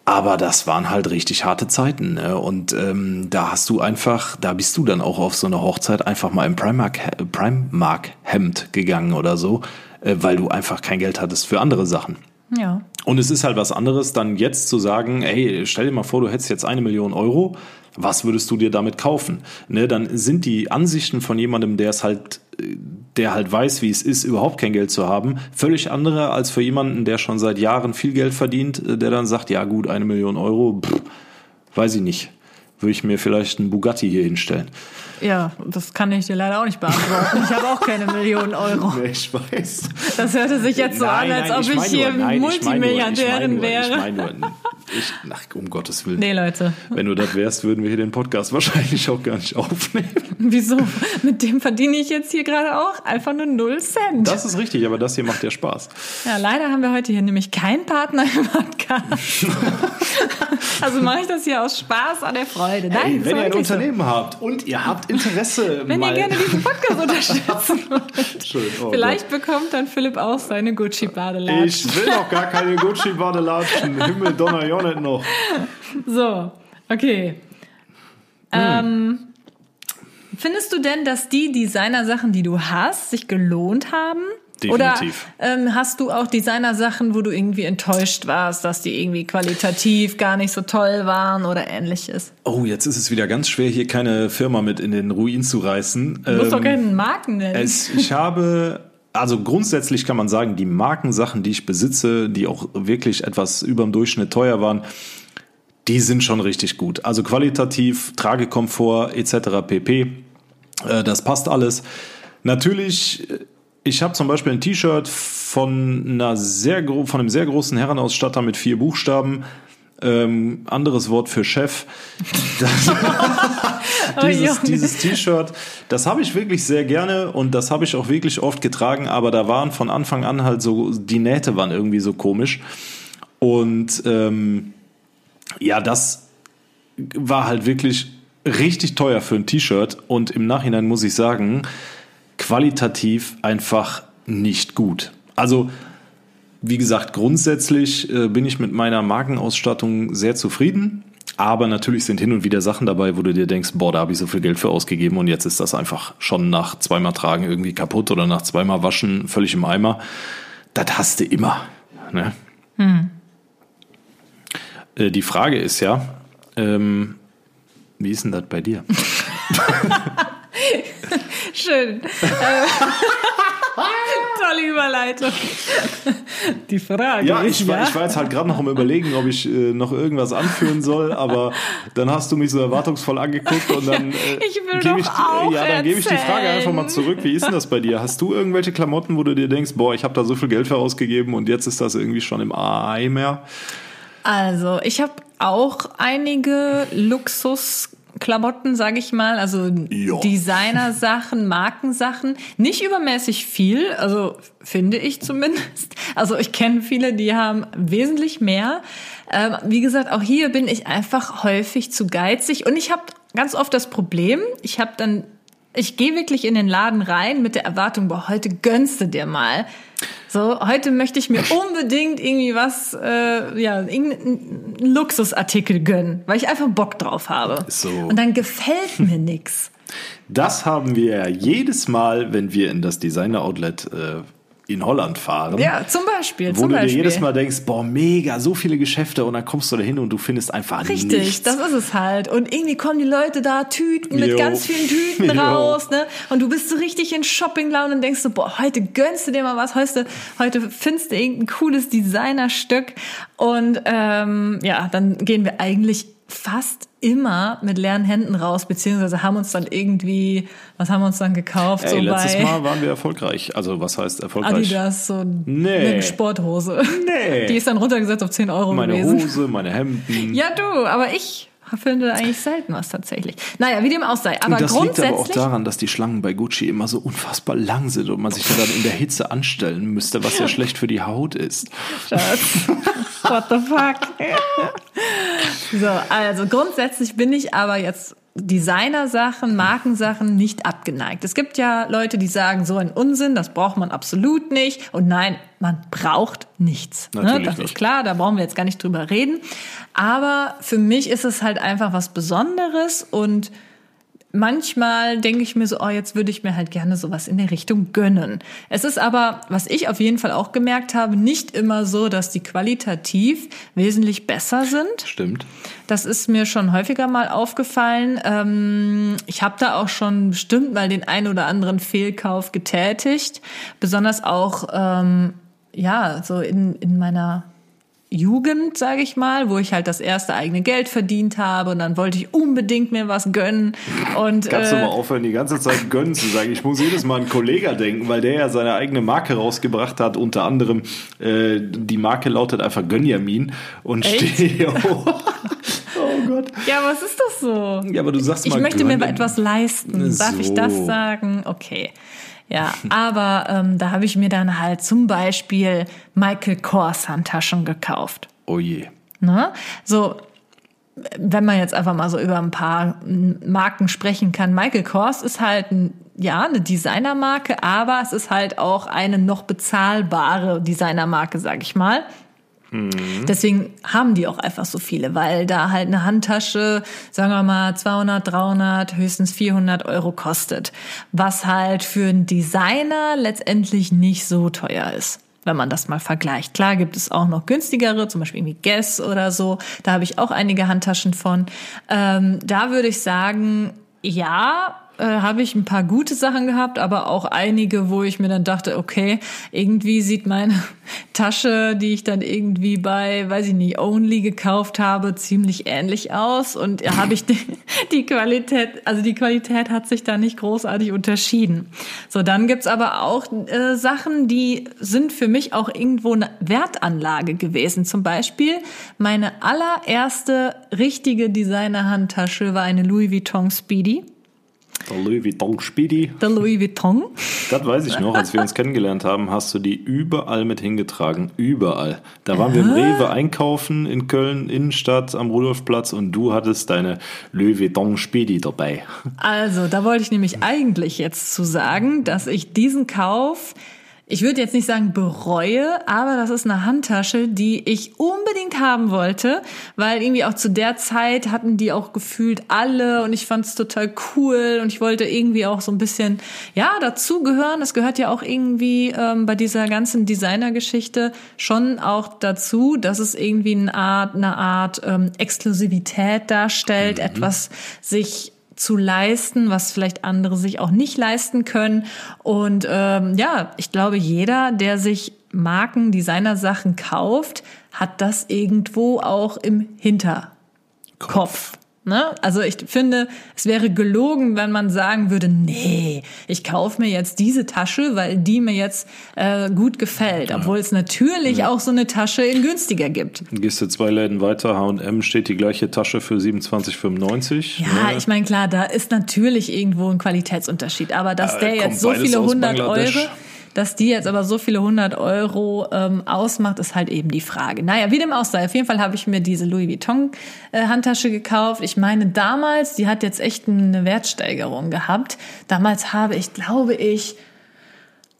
B: Aber das waren halt richtig harte Zeiten. Ne? Und ähm, da hast du einfach, da bist du dann auch auf so eine Hochzeit einfach mal im Primark, Primark Hemd gegangen oder so, äh, weil du einfach kein Geld hattest für andere Sachen.
A: Ja.
B: Und es ist halt was anderes, dann jetzt zu sagen, ey, stell dir mal vor, du hättest jetzt eine Million Euro was würdest du dir damit kaufen? Ne, dann sind die Ansichten von jemandem, der es halt, der halt weiß, wie es ist, überhaupt kein Geld zu haben, völlig andere als für jemanden, der schon seit Jahren viel Geld verdient, der dann sagt, ja gut, eine Million Euro, pff, weiß ich nicht, würde ich mir vielleicht einen Bugatti hier hinstellen.
A: Ja, das kann ich dir leider auch nicht beantworten. Ich habe auch keine Millionen Euro.
B: Nee, ich weiß.
A: Das hörte sich jetzt so nein, an, als nein, ob ich, ich hier nur, nein, Multimilliardärin ich wäre. Ich meine nur,
B: ich, ach, um Gottes Willen.
A: Nee, Leute.
B: Wenn du das wärst, würden wir hier den Podcast wahrscheinlich auch gar nicht aufnehmen.
A: Wieso? Mit dem verdiene ich jetzt hier gerade auch einfach nur 0 Cent.
B: Das ist richtig, aber das hier macht ja Spaß.
A: Ja, leider haben wir heute hier nämlich keinen Partner im Podcast. also mache ich das hier aus Spaß an der Freude. Nein,
B: hey, wenn ihr ein Unternehmen so. habt und ihr habt Interesse.
A: Wenn ihr gerne diesen Podcast unterstützen wollt. Schön. Oh Vielleicht Gott. bekommt dann Philipp auch seine Gucci-Badelatschen.
B: Ich will noch gar keine Gucci-Badelatschen. Himmel, Donner, nicht noch.
A: So, okay. Hm. Ähm, findest du denn, dass die Designer-Sachen, die du hast, sich gelohnt haben?
B: Definitiv.
A: Oder ähm, hast du auch Designer-Sachen, wo du irgendwie enttäuscht warst, dass die irgendwie qualitativ gar nicht so toll waren oder ähnliches?
B: Oh, jetzt ist es wieder ganz schwer, hier keine Firma mit in den Ruin zu reißen.
A: Du musst ähm, doch keinen Marken nennen.
B: Es, ich habe also grundsätzlich kann man sagen, die Markensachen, die ich besitze, die auch wirklich etwas über dem Durchschnitt teuer waren, die sind schon richtig gut. Also qualitativ, Tragekomfort etc. pp. Äh, das passt alles. Natürlich ich habe zum Beispiel ein T-Shirt von einer sehr von einem sehr großen Herrenausstatter mit vier Buchstaben. Ähm, anderes Wort für Chef. Oh, dieses dieses T-Shirt, das habe ich wirklich sehr gerne und das habe ich auch wirklich oft getragen, aber da waren von Anfang an halt so, die Nähte waren irgendwie so komisch. Und ähm, ja, das war halt wirklich richtig teuer für ein T-Shirt und im Nachhinein muss ich sagen, qualitativ einfach nicht gut. Also, wie gesagt, grundsätzlich äh, bin ich mit meiner Markenausstattung sehr zufrieden. Aber natürlich sind hin und wieder Sachen dabei, wo du dir denkst, boah, da habe ich so viel Geld für ausgegeben und jetzt ist das einfach schon nach zweimal Tragen irgendwie kaputt oder nach zweimal Waschen völlig im Eimer. Das hast du immer. Ne? Hm. Äh, die Frage ist ja, ähm, wie ist denn das bei dir?
A: Schön. Tolle Überleitung. Die Frage.
B: Ja, ich, war, ja? ich war jetzt halt gerade noch am Überlegen, ob ich äh, noch irgendwas anführen soll, aber dann hast du mich so erwartungsvoll angeguckt und dann
A: äh, gebe ich,
B: äh, ja, dann gebe ich die Frage einfach mal zurück. Wie ist denn das bei dir? Hast du irgendwelche Klamotten, wo du dir denkst, boah, ich habe da so viel Geld für ausgegeben und jetzt ist das irgendwie schon im Eimer?
A: Also, ich habe auch einige Luxus Klamotten, sage ich mal, also Designer-Sachen, Markensachen, nicht übermäßig viel, also finde ich zumindest. Also ich kenne viele, die haben wesentlich mehr. Ähm, wie gesagt, auch hier bin ich einfach häufig zu geizig und ich habe ganz oft das Problem, ich habe dann ich gehe wirklich in den Laden rein mit der Erwartung, boah, heute gönnst du dir mal. So, heute möchte ich mir unbedingt irgendwie was, äh, ja, irgendeinen Luxusartikel gönnen, weil ich einfach Bock drauf habe. So. Und dann gefällt mir nix.
B: Das haben wir jedes Mal, wenn wir in das Designer Outlet äh, in Holland fahren.
A: Ja, zum Beispiel.
B: Wo
A: zum
B: du
A: Beispiel.
B: dir jedes Mal denkst, boah, mega, so viele Geschäfte und dann kommst du da hin und du findest einfach
A: Richtig,
B: nichts.
A: das ist es halt. Und irgendwie kommen die Leute da Tüten mit jo. ganz vielen Tüten jo. raus, ne? Und du bist so richtig in Shopping-Laune und denkst so, boah, heute gönnst du dir mal was, heute, heute findest du irgendein cooles Designerstück. Und ähm, ja, dann gehen wir eigentlich fast immer mit leeren Händen raus, beziehungsweise haben uns dann irgendwie, was haben wir uns dann gekauft?
B: Ey, so letztes bei Mal waren wir erfolgreich. Also was heißt erfolgreich?
A: Adidas, so nee. eine Sporthose. Nee. Die ist dann runtergesetzt auf 10 Euro
B: meine
A: gewesen.
B: Meine Hose, meine Hemden.
A: Ja du, aber ich finde eigentlich selten was tatsächlich. Naja, wie dem auch sei. Aber
B: und das
A: grundsätzlich,
B: liegt aber auch daran, dass die Schlangen bei Gucci immer so unfassbar lang sind und man sich dann in der Hitze anstellen müsste, was ja schlecht für die Haut ist.
A: Schatz. What the fuck? so, also grundsätzlich bin ich aber jetzt Designersachen, Markensachen nicht abgeneigt. Es gibt ja Leute, die sagen, so ein Unsinn, das braucht man absolut nicht. Und nein, man braucht nichts. Ne? Das nicht. ist klar, da brauchen wir jetzt gar nicht drüber reden. Aber für mich ist es halt einfach was Besonderes und manchmal denke ich mir so, oh, jetzt würde ich mir halt gerne sowas in der Richtung gönnen. Es ist aber, was ich auf jeden Fall auch gemerkt habe, nicht immer so, dass die qualitativ wesentlich besser sind.
B: Stimmt.
A: Das ist mir schon häufiger mal aufgefallen. Ähm, ich habe da auch schon bestimmt mal den ein oder anderen Fehlkauf getätigt. Besonders auch, ähm, ja, so in, in meiner Jugend, sage ich mal, wo ich halt das erste eigene Geld verdient habe und dann wollte ich unbedingt mir was gönnen. Und,
B: Kannst äh, du mal aufhören, die ganze Zeit gönnen zu sagen? Ich muss jedes Mal an einen Kollegen denken, weil der ja seine eigene Marke rausgebracht hat. Unter anderem, äh, die Marke lautet einfach Gönjamin und steht.
A: Oh Gott. Ja, was ist das so?
B: Ja, aber du sagst
A: ich
B: mal.
A: Ich möchte gönnen. mir etwas leisten. Darf so. ich das sagen? Okay. Ja, aber ähm, da habe ich mir dann halt zum Beispiel Michael Kors Handtaschen gekauft.
B: Oh je.
A: Ne? So, wenn man jetzt einfach mal so über ein paar Marken sprechen kann. Michael Kors ist halt ein, ja, eine Designermarke, aber es ist halt auch eine noch bezahlbare Designermarke, sag ich mal. Mhm. Deswegen haben die auch einfach so viele, weil da halt eine Handtasche, sagen wir mal 200, 300, höchstens 400 Euro kostet, was halt für einen Designer letztendlich nicht so teuer ist wenn man das mal vergleicht. Klar gibt es auch noch günstigere, zum Beispiel irgendwie Guess oder so. Da habe ich auch einige Handtaschen von. Ähm, da würde ich sagen, ja, äh, habe ich ein paar gute Sachen gehabt, aber auch einige, wo ich mir dann dachte, okay, irgendwie sieht meine Tasche, die ich dann irgendwie bei, weiß ich nicht, Only gekauft habe, ziemlich ähnlich aus und habe ich die, die, Qualität, also die Qualität hat sich da nicht großartig unterschieden. So, dann gibt's aber auch äh, Sachen, die sind für mich auch irgendwo eine Wertanlage gewesen. Zum Beispiel meine allererste richtige Designer-Handtasche war eine Louis Vuitton Speedy.
B: Der Louis Vuitton Speedy.
A: Der Louis Vuitton.
B: Das weiß ich noch, als wir uns kennengelernt haben, hast du die überall mit hingetragen. Überall. Da waren wir im Rewe einkaufen in Köln, Innenstadt, am Rudolfplatz und du hattest deine Louis Vuitton Speedy dabei.
A: Also, da wollte ich nämlich eigentlich jetzt zu sagen, dass ich diesen Kauf ich würde jetzt nicht sagen bereue, aber das ist eine Handtasche, die ich unbedingt haben wollte, weil irgendwie auch zu der Zeit hatten die auch gefühlt alle und ich fand es total cool und ich wollte irgendwie auch so ein bisschen, ja, dazugehören. Das gehört ja auch irgendwie ähm, bei dieser ganzen Designer-Geschichte schon auch dazu, dass es irgendwie eine Art, eine Art ähm, Exklusivität darstellt, mhm. etwas sich zu leisten, was vielleicht andere sich auch nicht leisten können. Und ähm, ja, ich glaube, jeder, der sich Marken, Designer-Sachen kauft, hat das irgendwo auch im Hinterkopf. Kopf. Ne? Also ich finde, es wäre gelogen, wenn man sagen würde, nee, ich kaufe mir jetzt diese Tasche, weil die mir jetzt äh, gut gefällt. Obwohl es natürlich ja. auch so eine Tasche in günstiger gibt.
B: Gehst du zwei Läden weiter, H&M steht die gleiche Tasche für 27,95.
A: Ja, ne? ich meine, klar, da ist natürlich irgendwo ein Qualitätsunterschied. Aber dass äh, der jetzt so viele hundert Euro Dass die jetzt aber so viele hundert Euro ähm, ausmacht, ist halt eben die Frage. Naja, wie dem auch sei. Auf jeden Fall habe ich mir diese Louis Vuitton äh, Handtasche gekauft. Ich meine, damals, die hat jetzt echt eine Wertsteigerung gehabt. Damals habe ich, glaube ich,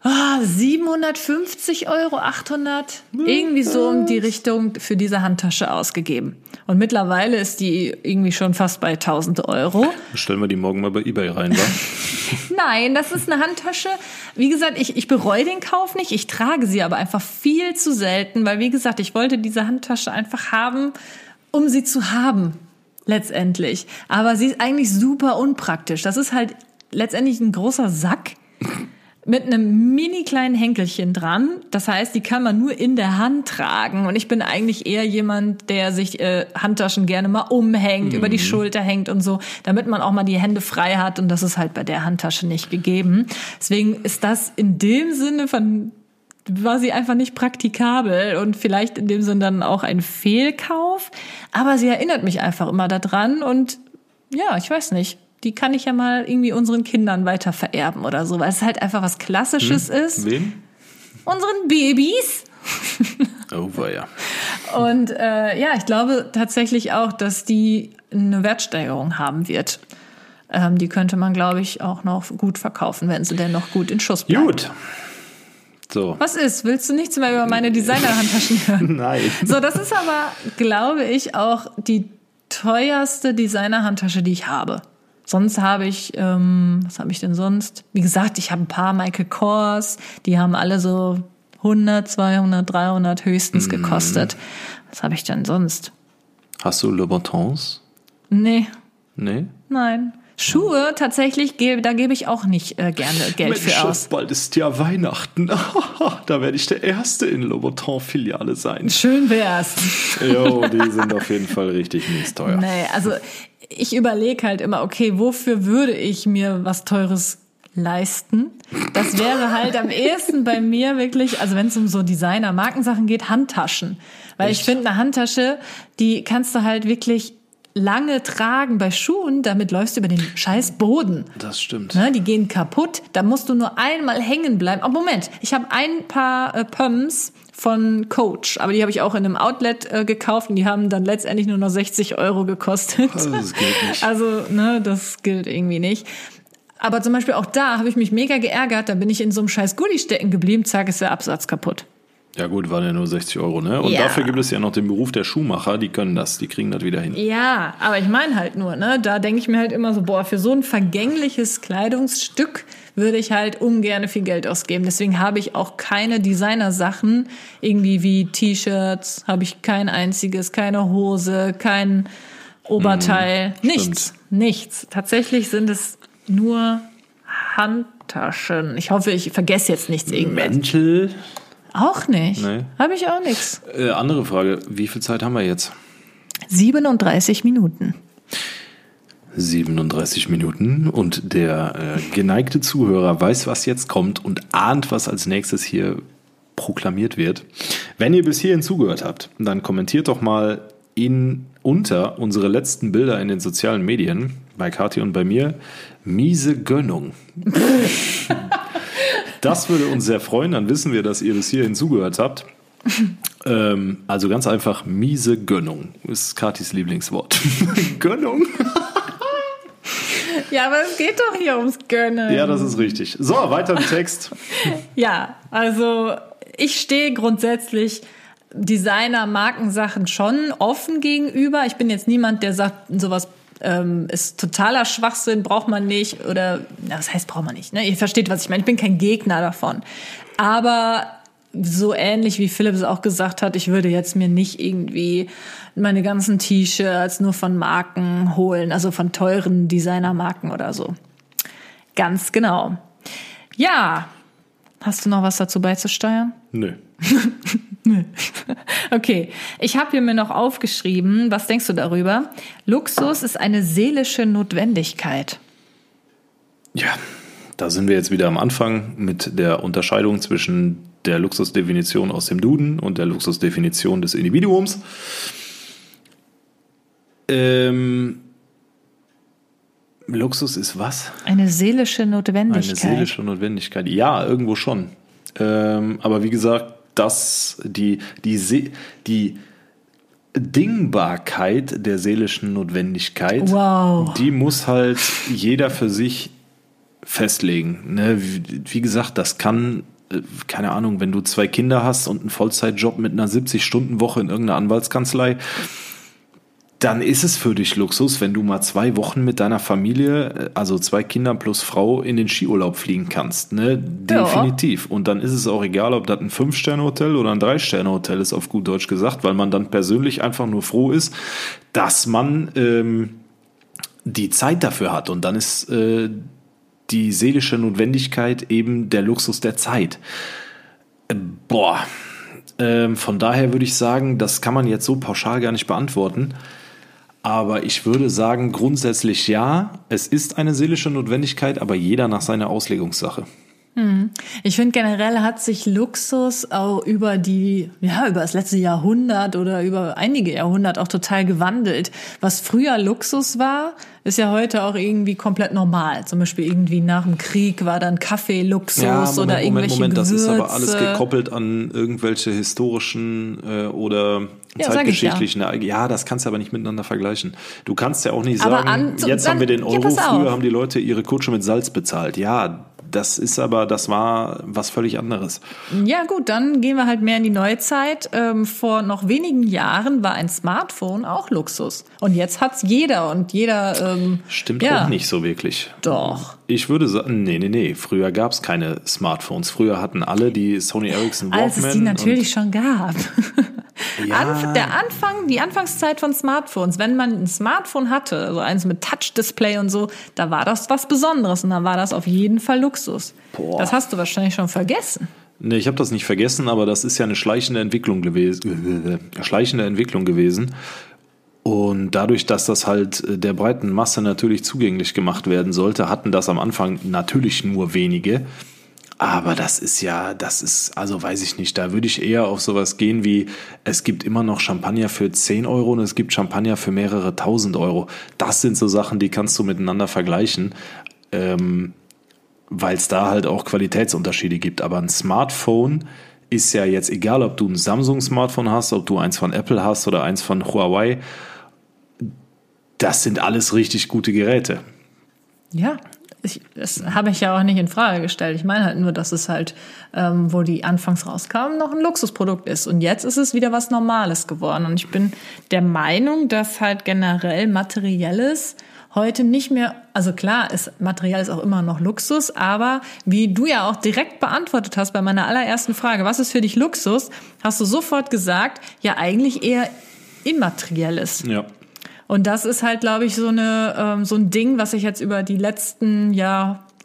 A: oh, 750 Euro, 800, irgendwie so um die Richtung für diese Handtasche ausgegeben. Und mittlerweile ist die irgendwie schon fast bei 1000 Euro.
B: Stellen wir die morgen mal bei eBay rein, wa?
A: Nein, das ist eine Handtasche. Wie gesagt, ich, ich bereue den Kauf nicht. Ich trage sie aber einfach viel zu selten, weil wie gesagt, ich wollte diese Handtasche einfach haben, um sie zu haben. Letztendlich. Aber sie ist eigentlich super unpraktisch. Das ist halt letztendlich ein großer Sack mit einem mini kleinen Henkelchen dran. Das heißt, die kann man nur in der Hand tragen. Und ich bin eigentlich eher jemand, der sich äh, Handtaschen gerne mal umhängt, mhm. über die mhm. Schulter hängt und so, damit man auch mal die Hände frei hat. Und das ist halt bei der Handtasche nicht gegeben. Deswegen ist das in dem Sinne von war sie einfach nicht praktikabel und vielleicht in dem Sinne dann auch ein Fehlkauf. Aber sie erinnert mich einfach immer daran und ja, ich weiß nicht die kann ich ja mal irgendwie unseren Kindern weiter vererben oder so, weil es halt einfach was Klassisches hm. ist.
B: Wem?
A: Unseren Babys.
B: oh, ja.
A: Und äh, ja, ich glaube tatsächlich auch, dass die eine Wertsteigerung haben wird. Ähm, die könnte man, glaube ich, auch noch gut verkaufen, wenn sie denn noch gut in Schuss bleibt.
B: Gut. So.
A: Was ist? Willst du nichts mehr über meine Designer-Handtaschen hören?
B: Nein.
A: So, das ist aber, glaube ich, auch die teuerste Designer-Handtasche, die ich habe. Sonst habe ich, ähm, was habe ich denn sonst? Wie gesagt, ich habe ein paar Michael Kors, die haben alle so 100, 200, 300 höchstens mm. gekostet. Was habe ich denn sonst?
B: Hast du Louboutins?
A: Nee.
B: Nee?
A: Nein. Schuhe tatsächlich, da gebe ich auch nicht äh, gerne Geld Mensch, für aus.
B: Bald ist ja Weihnachten. da werde ich der Erste in Louboutin-Filiale sein.
A: Schön wär's.
B: Jo, die sind auf jeden Fall richtig mies teuer.
A: Nee, also ich überlege halt immer, okay, wofür würde ich mir was Teures leisten? Das wäre halt am ehesten bei mir wirklich, also wenn es um so Designer-Markensachen geht, Handtaschen. Weil Echt? ich finde, eine Handtasche, die kannst du halt wirklich lange tragen bei Schuhen, damit läufst du über den scheiß Boden.
B: Das stimmt.
A: Ne, die gehen kaputt, da musst du nur einmal hängen bleiben. Oh, Moment, ich habe ein paar äh, Pumps von Coach, aber die habe ich auch in einem Outlet äh, gekauft und die haben dann letztendlich nur noch 60 Euro gekostet.
B: Also das gilt nicht.
A: Also, ne, das gilt irgendwie nicht. Aber zum Beispiel auch da habe ich mich mega geärgert, da bin ich in so einem scheiß Gully stecken geblieben, zack, ist der Absatz kaputt.
B: Ja gut, waren ja nur 60 Euro, ne? Und ja. dafür gibt es ja noch den Beruf der Schuhmacher, die können das, die kriegen das wieder hin.
A: Ja, aber ich meine halt nur, ne? Da denke ich mir halt immer so, boah, für so ein vergängliches Kleidungsstück würde ich halt ungern viel Geld ausgeben. Deswegen habe ich auch keine Designer-Sachen, irgendwie wie T-Shirts, habe ich kein einziges, keine Hose, kein Oberteil, mm, nichts, stimmt. nichts. Tatsächlich sind es nur Handtaschen. Ich hoffe, ich vergesse jetzt nichts
B: irgendwie. Mäntel?
A: Auch nicht. Nee. Habe ich auch nichts.
B: Äh, andere Frage, wie viel Zeit haben wir jetzt?
A: 37 Minuten.
B: 37 Minuten und der äh, geneigte Zuhörer weiß, was jetzt kommt und ahnt, was als nächstes hier proklamiert wird. Wenn ihr bis hierhin zugehört habt, dann kommentiert doch mal in unter unsere letzten Bilder in den sozialen Medien, bei Kathi und bei mir, miese Gönnung. Das würde uns sehr freuen, dann wissen wir, dass ihr bis hierhin zugehört habt. ähm, also ganz einfach, miese Gönnung ist Katis Lieblingswort. Gönnung?
A: Ja, aber es geht doch hier ums Gönnen.
B: Ja, das ist richtig. So, weiter im Text.
A: ja, also ich stehe grundsätzlich Designer-Markensachen schon offen gegenüber. Ich bin jetzt niemand, der sagt, sowas ähm, ist totaler Schwachsinn, braucht man nicht oder na, was heißt braucht man nicht? Ne? Ihr versteht, was ich meine. Ich bin kein Gegner davon, aber so ähnlich wie Philipp es auch gesagt hat, ich würde jetzt mir nicht irgendwie meine ganzen T-Shirts nur von Marken holen, also von teuren Designermarken oder so. Ganz genau. Ja, hast du noch was dazu beizusteuern?
B: Nö.
A: okay, ich habe hier mir noch aufgeschrieben, was denkst du darüber? Luxus ist eine seelische Notwendigkeit.
B: Ja, da sind wir jetzt wieder am Anfang mit der Unterscheidung zwischen der Luxusdefinition aus dem Duden und der Luxusdefinition des Individuums. Ähm, Luxus ist was?
A: Eine seelische Notwendigkeit.
B: Eine seelische Notwendigkeit. Ja, irgendwo schon. Ähm, aber wie gesagt, das, die, die, die Dingbarkeit der seelischen Notwendigkeit, wow. die muss halt jeder für sich festlegen. Ne? Wie, gesagt, das kann, äh, keine Ahnung, wenn du zwei Kinder hast und einen Vollzeitjob mit einer 70-Stunden-Woche in irgendeiner Anwaltskanzlei, dann ist es für dich Luxus, wenn du mal zwei Wochen mit deiner Familie, äh, also zwei Kinder plus Frau, in den Skiurlaub fliegen kannst. Ne? Definitiv. Ja. Und dann ist es auch egal, ob das ein Fünf-Sterne-Hotel oder ein Drei-Sterne-Hotel ist, auf gut Deutsch gesagt, weil man dann persönlich einfach nur froh ist, dass man ähm, die Zeit dafür hat. Und dann ist äh, die seelische Notwendigkeit eben der Luxus der Zeit. Äh, boah. Ähm, von daher würde ich sagen, das kann man jetzt so pauschal gar nicht beantworten. Aber ich würde sagen, grundsätzlich ja, es ist eine seelische Notwendigkeit, aber jeder nach seiner Auslegungssache.
A: Hm. Ich finde generell hat sich Luxus auch über die, ja, über das letzte Jahrhundert oder über einige Jahrhundert auch total gewandelt. Was früher Luxus war, ist ja heute auch irgendwie komplett normal. Zum Beispiel irgendwie nach dem Krieg war dann Kaffee Luxus ja, Moment, oder irgendwelche Moment, Moment,
B: das ist aber alles gekoppelt an irgendwelche historischen äh, oder ja, zeitgeschichtlichen ja. ja, das kannst du aber nicht miteinander vergleichen. Du kannst ja auch nicht sagen, an, jetzt dann, haben wir den Euro, ja, früher haben die Leute ihre Kutsche mit Salz bezahlt. Ja, das ist aber, das war was völlig anderes.
A: Ja gut, dann gehen wir halt mehr in die Neuzeit. Ähm, vor noch wenigen Jahren war ein Smartphone auch Luxus. Und jetzt hat's jeder und jeder. Ähm,
B: Stimmt ja. auch nicht so wirklich.
A: Doch.
B: Ich würde sagen, nee, nee, nee. Früher gab's keine Smartphones. Früher hatten alle die Sony Ericsson Walkman.
A: Als es die natürlich schon gab. Ja. Anf der Anfang, die Anfangszeit von Smartphones, wenn man ein Smartphone hatte, so eins mit Touch-Display und so, da war das was Besonderes und da war das auf jeden Fall Luxus. Boah. Das hast du wahrscheinlich schon vergessen.
B: Nee, ich habe das nicht vergessen, aber das ist ja eine schleichende Entwicklung gewesen. schleichende Entwicklung gewesen. Und dadurch, dass das halt der breiten Masse natürlich zugänglich gemacht werden sollte, hatten das am Anfang natürlich nur wenige. Aber das ist ja, das ist, also weiß ich nicht, da würde ich eher auf sowas gehen wie, es gibt immer noch Champagner für 10 Euro und es gibt Champagner für mehrere tausend Euro. Das sind so Sachen, die kannst du miteinander vergleichen, ähm, weil es da halt auch Qualitätsunterschiede gibt. Aber ein Smartphone ist ja jetzt egal, ob du ein Samsung-Smartphone hast, ob du eins von Apple hast oder eins von Huawei. Das sind alles richtig gute Geräte.
A: Ja, ich, das habe ich ja auch nicht in Frage gestellt. Ich meine halt nur, dass es halt, ähm, wo die anfangs rauskamen, noch ein Luxusprodukt ist. Und jetzt ist es wieder was Normales geworden. Und ich bin der Meinung, dass halt generell Materielles heute nicht mehr, also klar, ist Material ist auch immer noch Luxus, aber wie du ja auch direkt beantwortet hast bei meiner allerersten Frage, was ist für dich Luxus, hast du sofort gesagt, ja eigentlich eher immaterielles.
B: Ja.
A: Und das ist halt, glaube ich, so eine ähm, so ein Ding, was sich jetzt über die letzten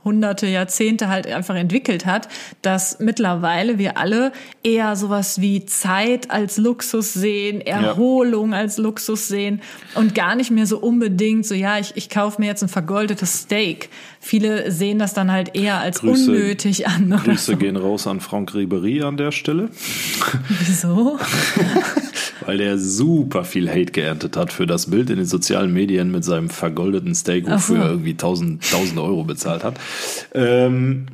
A: Jahrhunderte, Jahrzehnte halt einfach entwickelt hat, dass mittlerweile wir alle eher sowas wie Zeit als Luxus sehen, Erholung ja. als Luxus sehen und gar nicht mehr so unbedingt so, ja, ich, ich kaufe mir jetzt ein vergoldetes Steak. Viele sehen das dann halt eher als Grüße, unnötig an.
B: Grüße gehen raus an Frank Ribery an der Stelle.
A: Wieso?
B: weil der super viel Hate geerntet hat für das Bild in den sozialen Medien mit seinem vergoldeten Steak, wofür er irgendwie 1000, 1000 Euro bezahlt hat. Ähm,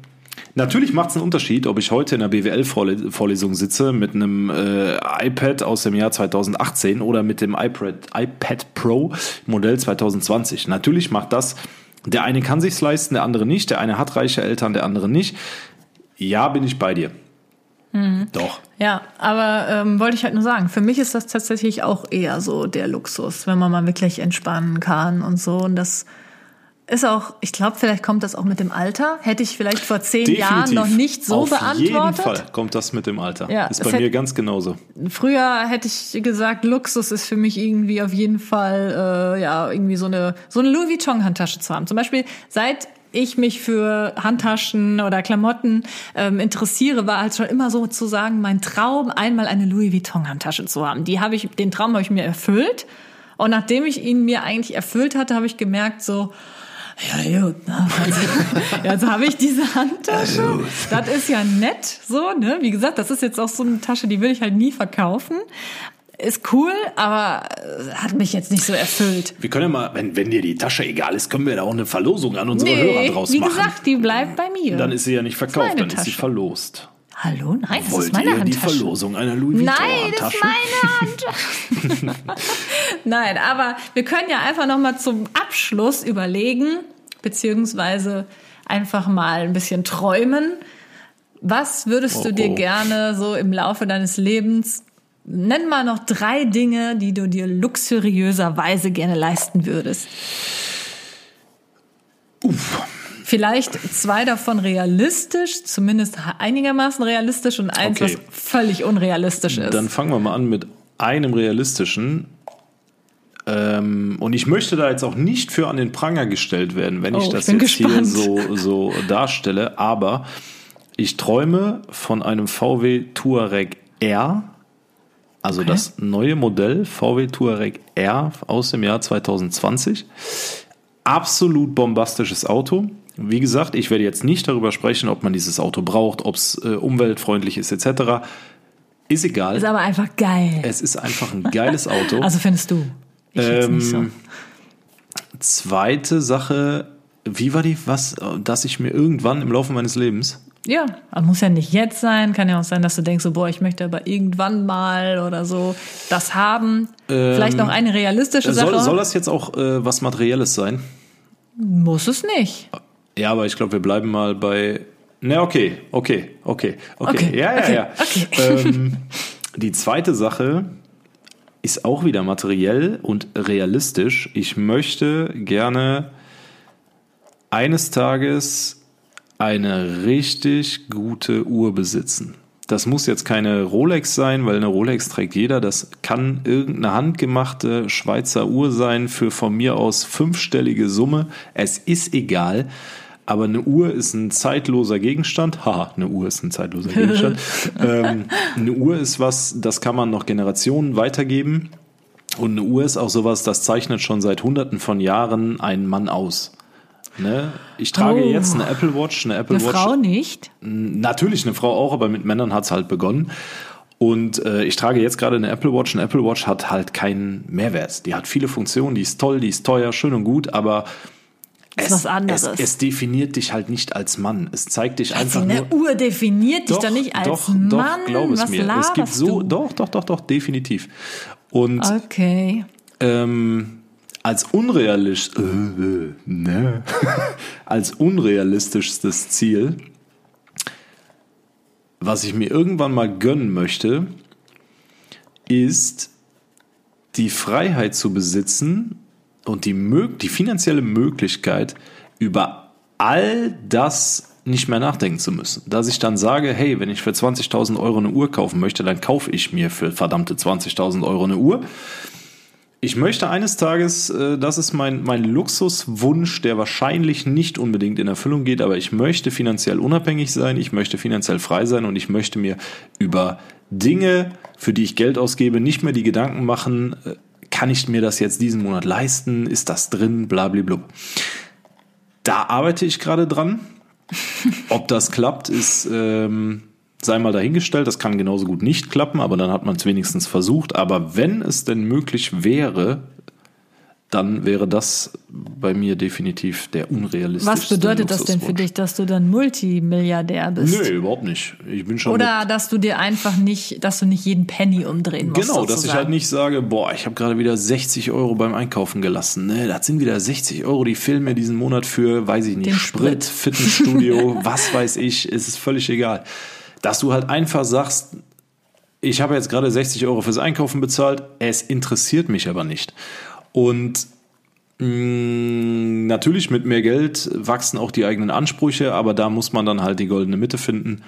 B: Natürlich macht es einen Unterschied, ob ich heute in der BWL-Vorlesung sitze mit einem äh, iPad aus dem Jahr 2018 oder mit dem iPad, iPad Pro Modell 2020. Natürlich macht das, der eine kann sich's leisten, der andere nicht, der eine hat reiche Eltern, der andere nicht. Ja, bin ich bei dir.
A: Mhm.
B: Doch.
A: Ja, aber ähm, wollte ich halt nur sagen, für mich ist das tatsächlich auch eher so der Luxus, wenn man mal wirklich entspannen kann und so. Und das ist auch, ich glaube, vielleicht kommt das auch mit dem Alter. Hätte ich vielleicht vor zehn Definitiv. Jahren noch nicht so Auf beantwortet. Auf jeden Fall
B: kommt das mit dem Alter. Ja, ist bei mir ganz genauso.
A: Früher hätte ich gesagt, Luxus ist für mich irgendwie auf jeden Fall äh, ja irgendwie so eine so eine Louis Vuitton Handtasche zu haben. Zum Beispiel seit ich mich für Handtaschen oder Klamotten ähm, interessiere, war halt schon immer sozusagen mein Traum, einmal eine Louis Vuitton Handtasche zu haben. Die habe ich, den Traum habe ich mir erfüllt. Und nachdem ich ihn mir eigentlich erfüllt hatte, habe ich gemerkt so, ja, gut. Also, jetzt habe ich diese Handtasche. Das ist ja nett, so, ne? Wie gesagt, das ist jetzt auch so eine Tasche, die will ich halt nie verkaufen ist cool, aber äh, hat mich jetzt nicht so erfüllt.
B: Wir können ja mal, wenn, wenn dir die Tasche egal ist, können wir da auch eine Verlosung an unsere nee, Hörer draus machen.
A: Wie gesagt, die bleibt bei mir.
B: Dann ist sie ja nicht verkauft, dann Tasche. ist sie verlost.
A: Hallo? Nein, das
B: Wollt
A: ist meine
B: ihr
A: Handtasche.
B: die Verlosung einer Louis Vuitton
A: Nein, das ist meine Handtasche. Nein, aber wir können ja einfach noch mal zum Abschluss überlegen, beziehungsweise einfach mal ein bisschen träumen. Was würdest
B: Oh,
A: du dir
B: oh.
A: gerne so im Laufe deines Lebens Nenn mal noch drei Dinge, die du dir luxuriöserweise gerne leisten würdest.
B: Uff.
A: Vielleicht zwei davon realistisch, zumindest einigermaßen realistisch und eins,
B: Okay.
A: was völlig unrealistisch ist.
B: Dann fangen wir mal an mit einem realistischen. Ähm, und ich möchte da jetzt auch nicht für an den Pranger gestellt werden, wenn
A: Oh,
B: ich
A: ich
B: das
A: bin
B: jetzt hier
A: gespannt.
B: so, so darstelle. Aber ich träume von einem VW Touareg R. Also
A: Okay.
B: das neue Modell VW Touareg R aus dem Jahr 2020. Absolut bombastisches Auto. Wie gesagt, ich werde jetzt nicht darüber sprechen, ob man dieses Auto braucht, ob es äh, umweltfreundlich ist etc. Ist egal.
A: ist aber einfach geil.
B: Es ist einfach ein geiles Auto.
A: Also findest du? Ich jetzt nicht so.
B: Ähm, Zweite Sache, wie war die, was, dass ich mir irgendwann im Laufe meines Lebens,
A: Ja, also muss ja nicht jetzt sein, kann ja auch sein, dass du denkst, so, boah, ich möchte aber irgendwann mal oder so das haben. Vielleicht noch eine realistische Sache.
B: Ähm, soll, soll das jetzt auch äh, was Materielles sein?
A: muss es nicht.
B: Ja, aber ich glaube, wir bleiben mal bei. Ne, okay, okay, okay, okay.
A: Okay,
B: ja, ja,
A: okay,
B: ja.
A: okay.
B: Ähm, die zweite Sache ist auch wieder materiell und realistisch. Ich möchte gerne eines Tages eine richtig gute Uhr besitzen. Das muss jetzt keine Rolex sein, weil eine Rolex trägt jeder. Das kann irgendeine handgemachte Schweizer Uhr sein für von mir aus fünfstellige Summe. Es ist egal. Aber eine Uhr ist ein zeitloser Gegenstand. Haha, eine Uhr ist ein zeitloser Gegenstand. ähm, eine Uhr ist was, das kann man noch Generationen weitergeben. Und eine Uhr ist auch sowas, das zeichnet schon seit hunderten von Jahren einen Mann aus. Ne? Ich trage
A: Oh.
B: jetzt eine Apple Watch, eine Apple
A: Eine
B: Watch.
A: Frau nicht?
B: Natürlich eine Frau auch, aber mit Männern hat's halt begonnen. Und äh, ich trage jetzt gerade eine Apple Watch. Eine Apple Watch hat halt keinen Mehrwert. Die hat viele Funktionen, die ist toll, die ist teuer, schön und gut, aber
A: Ist
B: es,
A: was anderes.
B: Es, es definiert dich halt nicht als Mann. Es zeigt dich
A: Also
B: einfach
A: eine
B: nur.
A: Uhr definiert dich doch, nicht als
B: doch,
A: Mann.
B: Doch, glaub es
A: Was
B: mir. Es gibt so,
A: du?
B: doch, doch, doch, doch, definitiv. Und
A: Okay.
B: ähm, als unrealistisch, äh, äh, ne? als unrealistischstes Ziel, was ich mir irgendwann mal gönnen möchte, ist die Freiheit zu besitzen und die, die finanzielle Möglichkeit, über all das nicht mehr nachdenken zu müssen. Dass ich dann sage, hey, wenn ich für 20.000 Euro eine Uhr kaufen möchte, dann kaufe ich mir für verdammte 20.000 Euro eine Uhr. Ich möchte eines Tages, äh, das ist mein, mein Luxuswunsch, der wahrscheinlich nicht unbedingt in Erfüllung geht, aber ich möchte finanziell unabhängig sein, ich möchte finanziell frei sein und ich möchte mir über Dinge, für die ich Geld ausgebe, nicht mehr die Gedanken machen, äh, kann ich mir das jetzt diesen Monat leisten, ist das drin, blabliblub. Da arbeite ich gerade dran. Ob das klappt, ist, ähm, sei mal dahingestellt. Das kann genauso gut nicht klappen, aber dann hat man es wenigstens versucht. Aber wenn es denn möglich wäre, dann wäre das bei mir definitiv der unrealistischste
A: Was bedeutet das denn für dich, dass du dann Multimilliardär bist?
B: Nö, überhaupt nicht. Ich bin schon
A: Oder dass du dir einfach nicht, dass du nicht jeden Penny umdrehen musst.
B: Genau, dass ich
A: sozusagen.
B: halt nicht sage, boah, ich habe gerade wieder 60 Euro beim Einkaufen gelassen. Ne, das sind wieder 60 Euro, die fehlen mir diesen Monat für, weiß ich nicht,
A: Den
B: Sprit,
A: Sprit.
B: Fitnessstudio, was weiß ich, es ist völlig egal. Dass du halt einfach sagst, ich habe jetzt gerade 60 Euro fürs Einkaufen bezahlt, es interessiert mich aber nicht. Und mh, natürlich mit mehr Geld wachsen auch die eigenen Ansprüche, aber da muss man dann halt die goldene Mitte finden.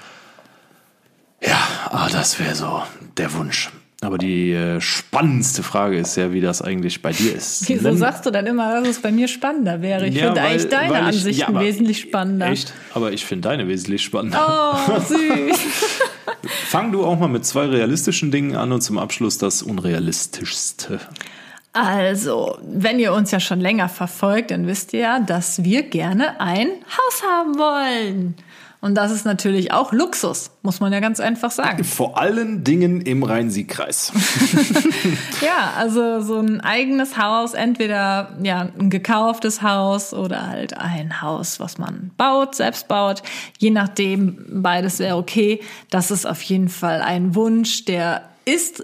B: Ja, ah, das wäre so der Wunsch. Aber die äh, spannendste Frage ist ja, wie das eigentlich bei dir ist.
A: Wieso
B: Nenn-
A: sagst du dann immer, dass es bei mir spannender wäre? Ich
B: Ja,
A: finde eigentlich deine
B: ich-
A: Ansichten
B: ja,
A: wesentlich spannender.
B: Echt? Aber ich finde deine wesentlich spannender.
A: Oh, süß.
B: Fang du auch mal mit zwei realistischen Dingen an und zum Abschluss das unrealistischste.
A: Also, wenn ihr uns ja schon länger verfolgt, dann wisst ihr ja, dass wir gerne ein Haus haben wollen. Und das ist natürlich auch Luxus, muss man ja ganz einfach sagen.
B: Vor allen Dingen im Rhein-Sieg-Kreis.
A: ja, also so ein eigenes Haus, entweder ja ein gekauftes Haus oder halt ein Haus, was man baut, selbst baut. Je nachdem, beides wäre okay. Das ist auf jeden Fall ein Wunsch, der ist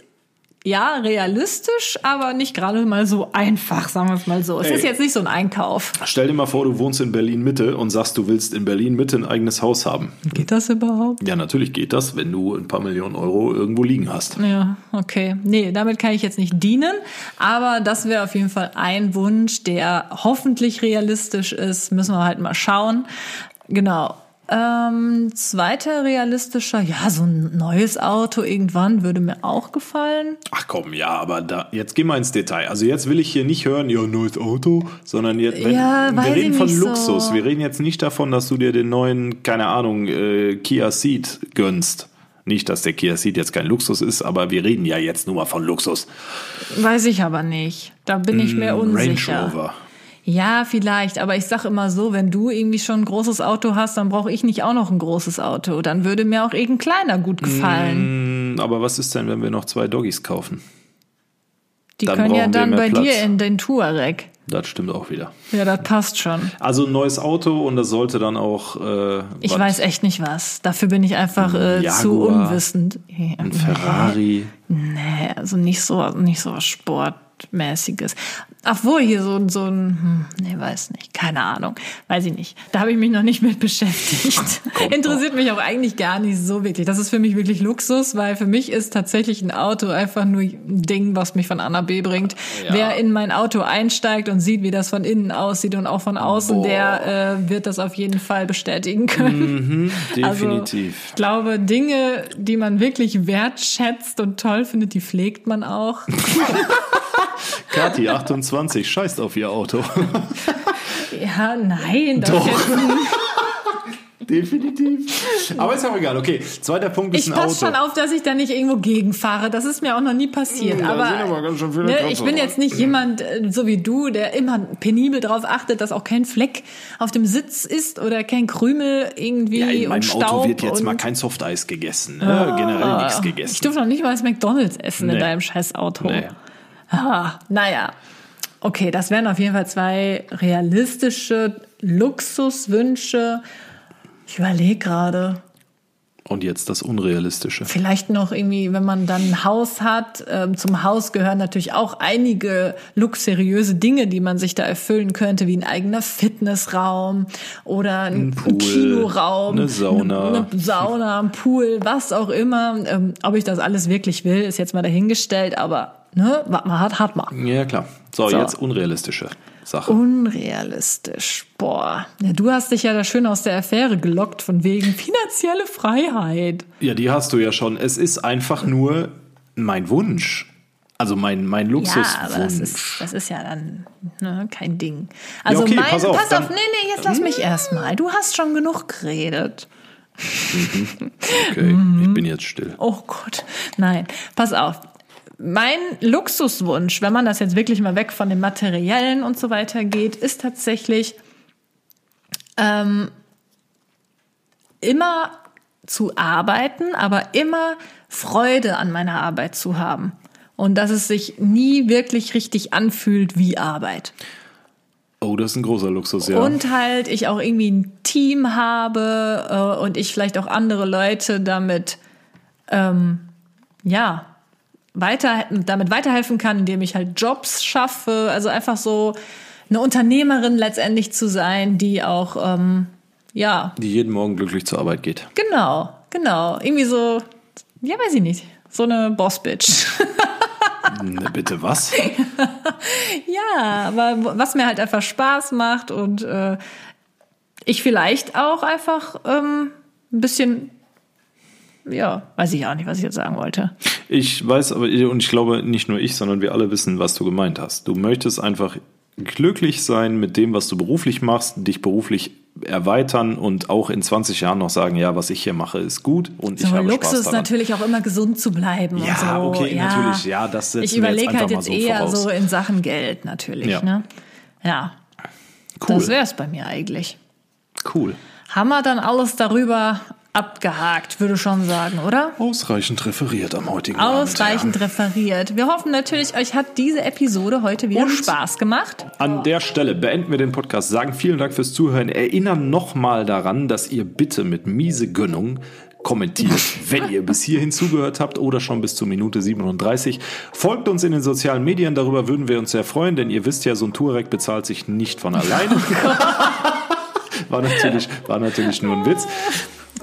A: ja, realistisch, aber nicht gerade mal so einfach, sagen wir es mal so. Es Ey, ist jetzt nicht so ein Einkauf.
B: Stell dir mal vor, du wohnst in Berlin Mitte und sagst, du willst in Berlin Mitte ein eigenes Haus haben.
A: Geht das überhaupt?
B: Ja, natürlich geht das, wenn du ein paar Millionen Euro irgendwo liegen hast.
A: Ja, okay. Nee, damit kann ich jetzt nicht dienen, aber das wäre auf jeden Fall ein Wunsch, der hoffentlich realistisch ist. Müssen wir halt mal schauen. Genau. Ähm, zweiter realistischer, ja, so ein neues Auto irgendwann würde mir auch gefallen.
B: Ach komm, ja, aber da, jetzt geh mal ins Detail. Also jetzt will ich hier nicht hören, ja, neues Auto, sondern jetzt, wenn, ja, wir reden von Luxus. So. Wir reden jetzt nicht davon, dass du dir den neuen, keine Ahnung, äh, Kia Ceed gönnst. Nicht, dass der Kia Ceed jetzt kein Luxus ist, aber wir reden ja jetzt nur mal von Luxus.
A: Weiß ich aber nicht. Da bin ich mir unsicher. Range Rover. Ja, vielleicht, aber ich sag immer so, wenn du irgendwie schon ein großes Auto hast, dann brauche ich nicht auch noch ein großes Auto. Dann würde mir auch irgendein kleiner gut gefallen.
B: Mm, aber was ist denn, wenn wir noch zwei Doggies kaufen?
A: Die dann können ja dann bei Platz. dir in den Touareg.
B: Das stimmt auch wieder.
A: Ja, das passt schon.
B: Also ein neues Auto und das sollte dann auch. Äh,
A: ich weiß echt nicht was. Dafür bin ich einfach äh, zu unwissend.
B: Ein Ferrari.
A: Nee, also nicht so, nicht so Sport mäßiges. Obwohl hier so, so ein, hm, nee, weiß nicht, keine Ahnung, weiß ich nicht. Da habe ich mich noch nicht mit beschäftigt. Interessiert mich auch eigentlich gar nicht so wirklich. Das ist für mich wirklich Luxus, weil für mich ist tatsächlich ein Auto einfach nur ein Ding, was mich von A nach B bringt. Ja. Wer in mein Auto einsteigt und sieht, wie das von innen aussieht und auch von außen, Boah. der äh, wird das auf jeden Fall bestätigen können.
B: Mhm, also, definitiv.
A: Also, ich glaube, Dinge, die man wirklich wertschätzt und toll findet, die pflegt man auch.
B: Kathi, 28, scheißt auf ihr Auto.
A: ja, nein,
B: doch. Definitiv. Aber ist auch egal. Okay, zweiter Punkt ist
A: ich
B: ein Auto.
A: Ich passe schon auf, dass ich da nicht irgendwo gegenfahre. Das ist mir auch noch nie passiert. Da aber, aber ne, ich bin jetzt nicht jemand äh, so wie du, der immer penibel darauf achtet, dass auch kein Fleck auf dem Sitz ist oder kein Krümel irgendwie ja, in meinem
B: und
A: Auto
B: wird jetzt mal kein Softeis gegessen. Ne? Oh, Generell nichts gegessen.
A: Ich durfte noch nicht mal das McDonalds essen nee. in deinem scheiß Auto. Nee. Ah, naja. Okay, das wären auf jeden Fall zwei realistische Luxuswünsche. Ich überlege gerade.
B: Und jetzt das Unrealistische.
A: Vielleicht noch irgendwie, wenn man dann ein Haus hat. Ähm, zum Haus gehören natürlich auch einige luxuriöse Dinge, die man sich da erfüllen könnte, wie ein eigener Fitnessraum oder ein, ein, Pool, Kinoraum,
B: eine Sauna,
A: eine Sauna, ein Pool, was auch immer. Ähm, ob ich das alles wirklich will, ist jetzt mal dahingestellt, aber ne, was man hat, hat man.
B: Ja, klar. So, so. jetzt unrealistische Sache.
A: Unrealistisch. Boah. Ja, du hast dich ja da schön aus der Affäre gelockt von wegen finanzielle Freiheit.
B: Ja, die hast du ja schon. Es ist einfach nur mein Wunsch. Also mein, mein Luxuswunsch. Ja, aber
A: das ist, das ist ja dann ne, kein Ding. Also ja, okay, mein, pass auf, pass auf nee, nee, jetzt lass mich erstmal. Du hast schon genug geredet.
B: Mhm. Okay, ich bin jetzt still.
A: Oh Gott, nein, pass auf mein Luxuswunsch, wenn man das jetzt wirklich mal weg von dem Materiellen und so weiter geht, ist tatsächlich ähm, immer zu arbeiten, aber immer Freude an meiner Arbeit zu haben. Und dass es sich nie wirklich richtig anfühlt wie Arbeit.
B: Oh, das ist ein großer Luxus, ja.
A: Und halt ich auch irgendwie ein Team habe äh, und ich vielleicht auch andere Leute damit, ähm, ja, weiter, damit weiterhelfen kann, indem ich halt Jobs schaffe. Also einfach so eine Unternehmerin letztendlich zu sein, die auch, ähm, ja.
B: Die jeden Morgen glücklich zur Arbeit geht.
A: Genau, genau. Irgendwie so, ja, weiß ich nicht. So eine Boss-Bitch.
B: ne, bitte was?
A: ja, aber was mir halt einfach Spaß macht und äh, ich vielleicht auch einfach ähm, ein bisschen ja, weiß ich auch nicht, was ich jetzt sagen wollte.
B: Ich weiß aber, und ich glaube, nicht nur ich, sondern wir alle wissen, was du gemeint hast. Du möchtest einfach glücklich sein mit dem, was du beruflich machst, dich beruflich erweitern und auch in 20 Jahren noch sagen, ja, was ich hier mache, ist gut und so, ich habe
A: Luxus
B: Spaß daran.
A: natürlich auch immer gesund zu bleiben.
B: Ja, so. okay, ja. natürlich, ja, das
A: Ich überlege halt jetzt so eher voraus. so in Sachen Geld natürlich, ja. ne? Ja. Cool. Das wäre es bei mir eigentlich.
B: Cool.
A: haben wir dann alles darüber abgehakt, würde schon sagen, oder?
B: Ausreichend referiert am heutigen
A: Ausreichend Abend, ja. referiert. Wir hoffen natürlich, euch hat diese Episode heute wieder Und Spaß gemacht.
B: An der Stelle beenden wir den Podcast, sagen vielen Dank fürs Zuhören, erinnern nochmal daran, dass ihr bitte mit miese Gönnung kommentiert, wenn ihr bis hierhin zugehört habt oder schon bis zur Minute 37. Folgt uns in den sozialen Medien, darüber würden wir uns sehr freuen, denn ihr wisst ja, so ein Tourek bezahlt sich nicht von alleine. war, natürlich, war natürlich nur ein Witz.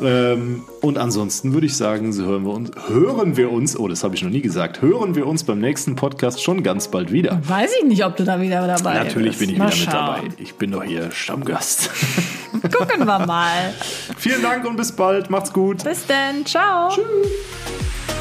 B: Ähm, und ansonsten würde ich sagen, so hören wir uns, hören wir uns, oh, das habe ich noch nie gesagt, hören wir uns beim nächsten Podcast schon ganz bald wieder.
A: Weiß ich nicht, ob du da wieder dabei
B: bist. Natürlich bin ich mal wieder schauen. mit dabei. Ich bin doch hier Stammgast.
A: Gucken wir mal.
B: Vielen Dank und bis bald. Macht's gut.
A: Bis dann. Ciao. Tschüss.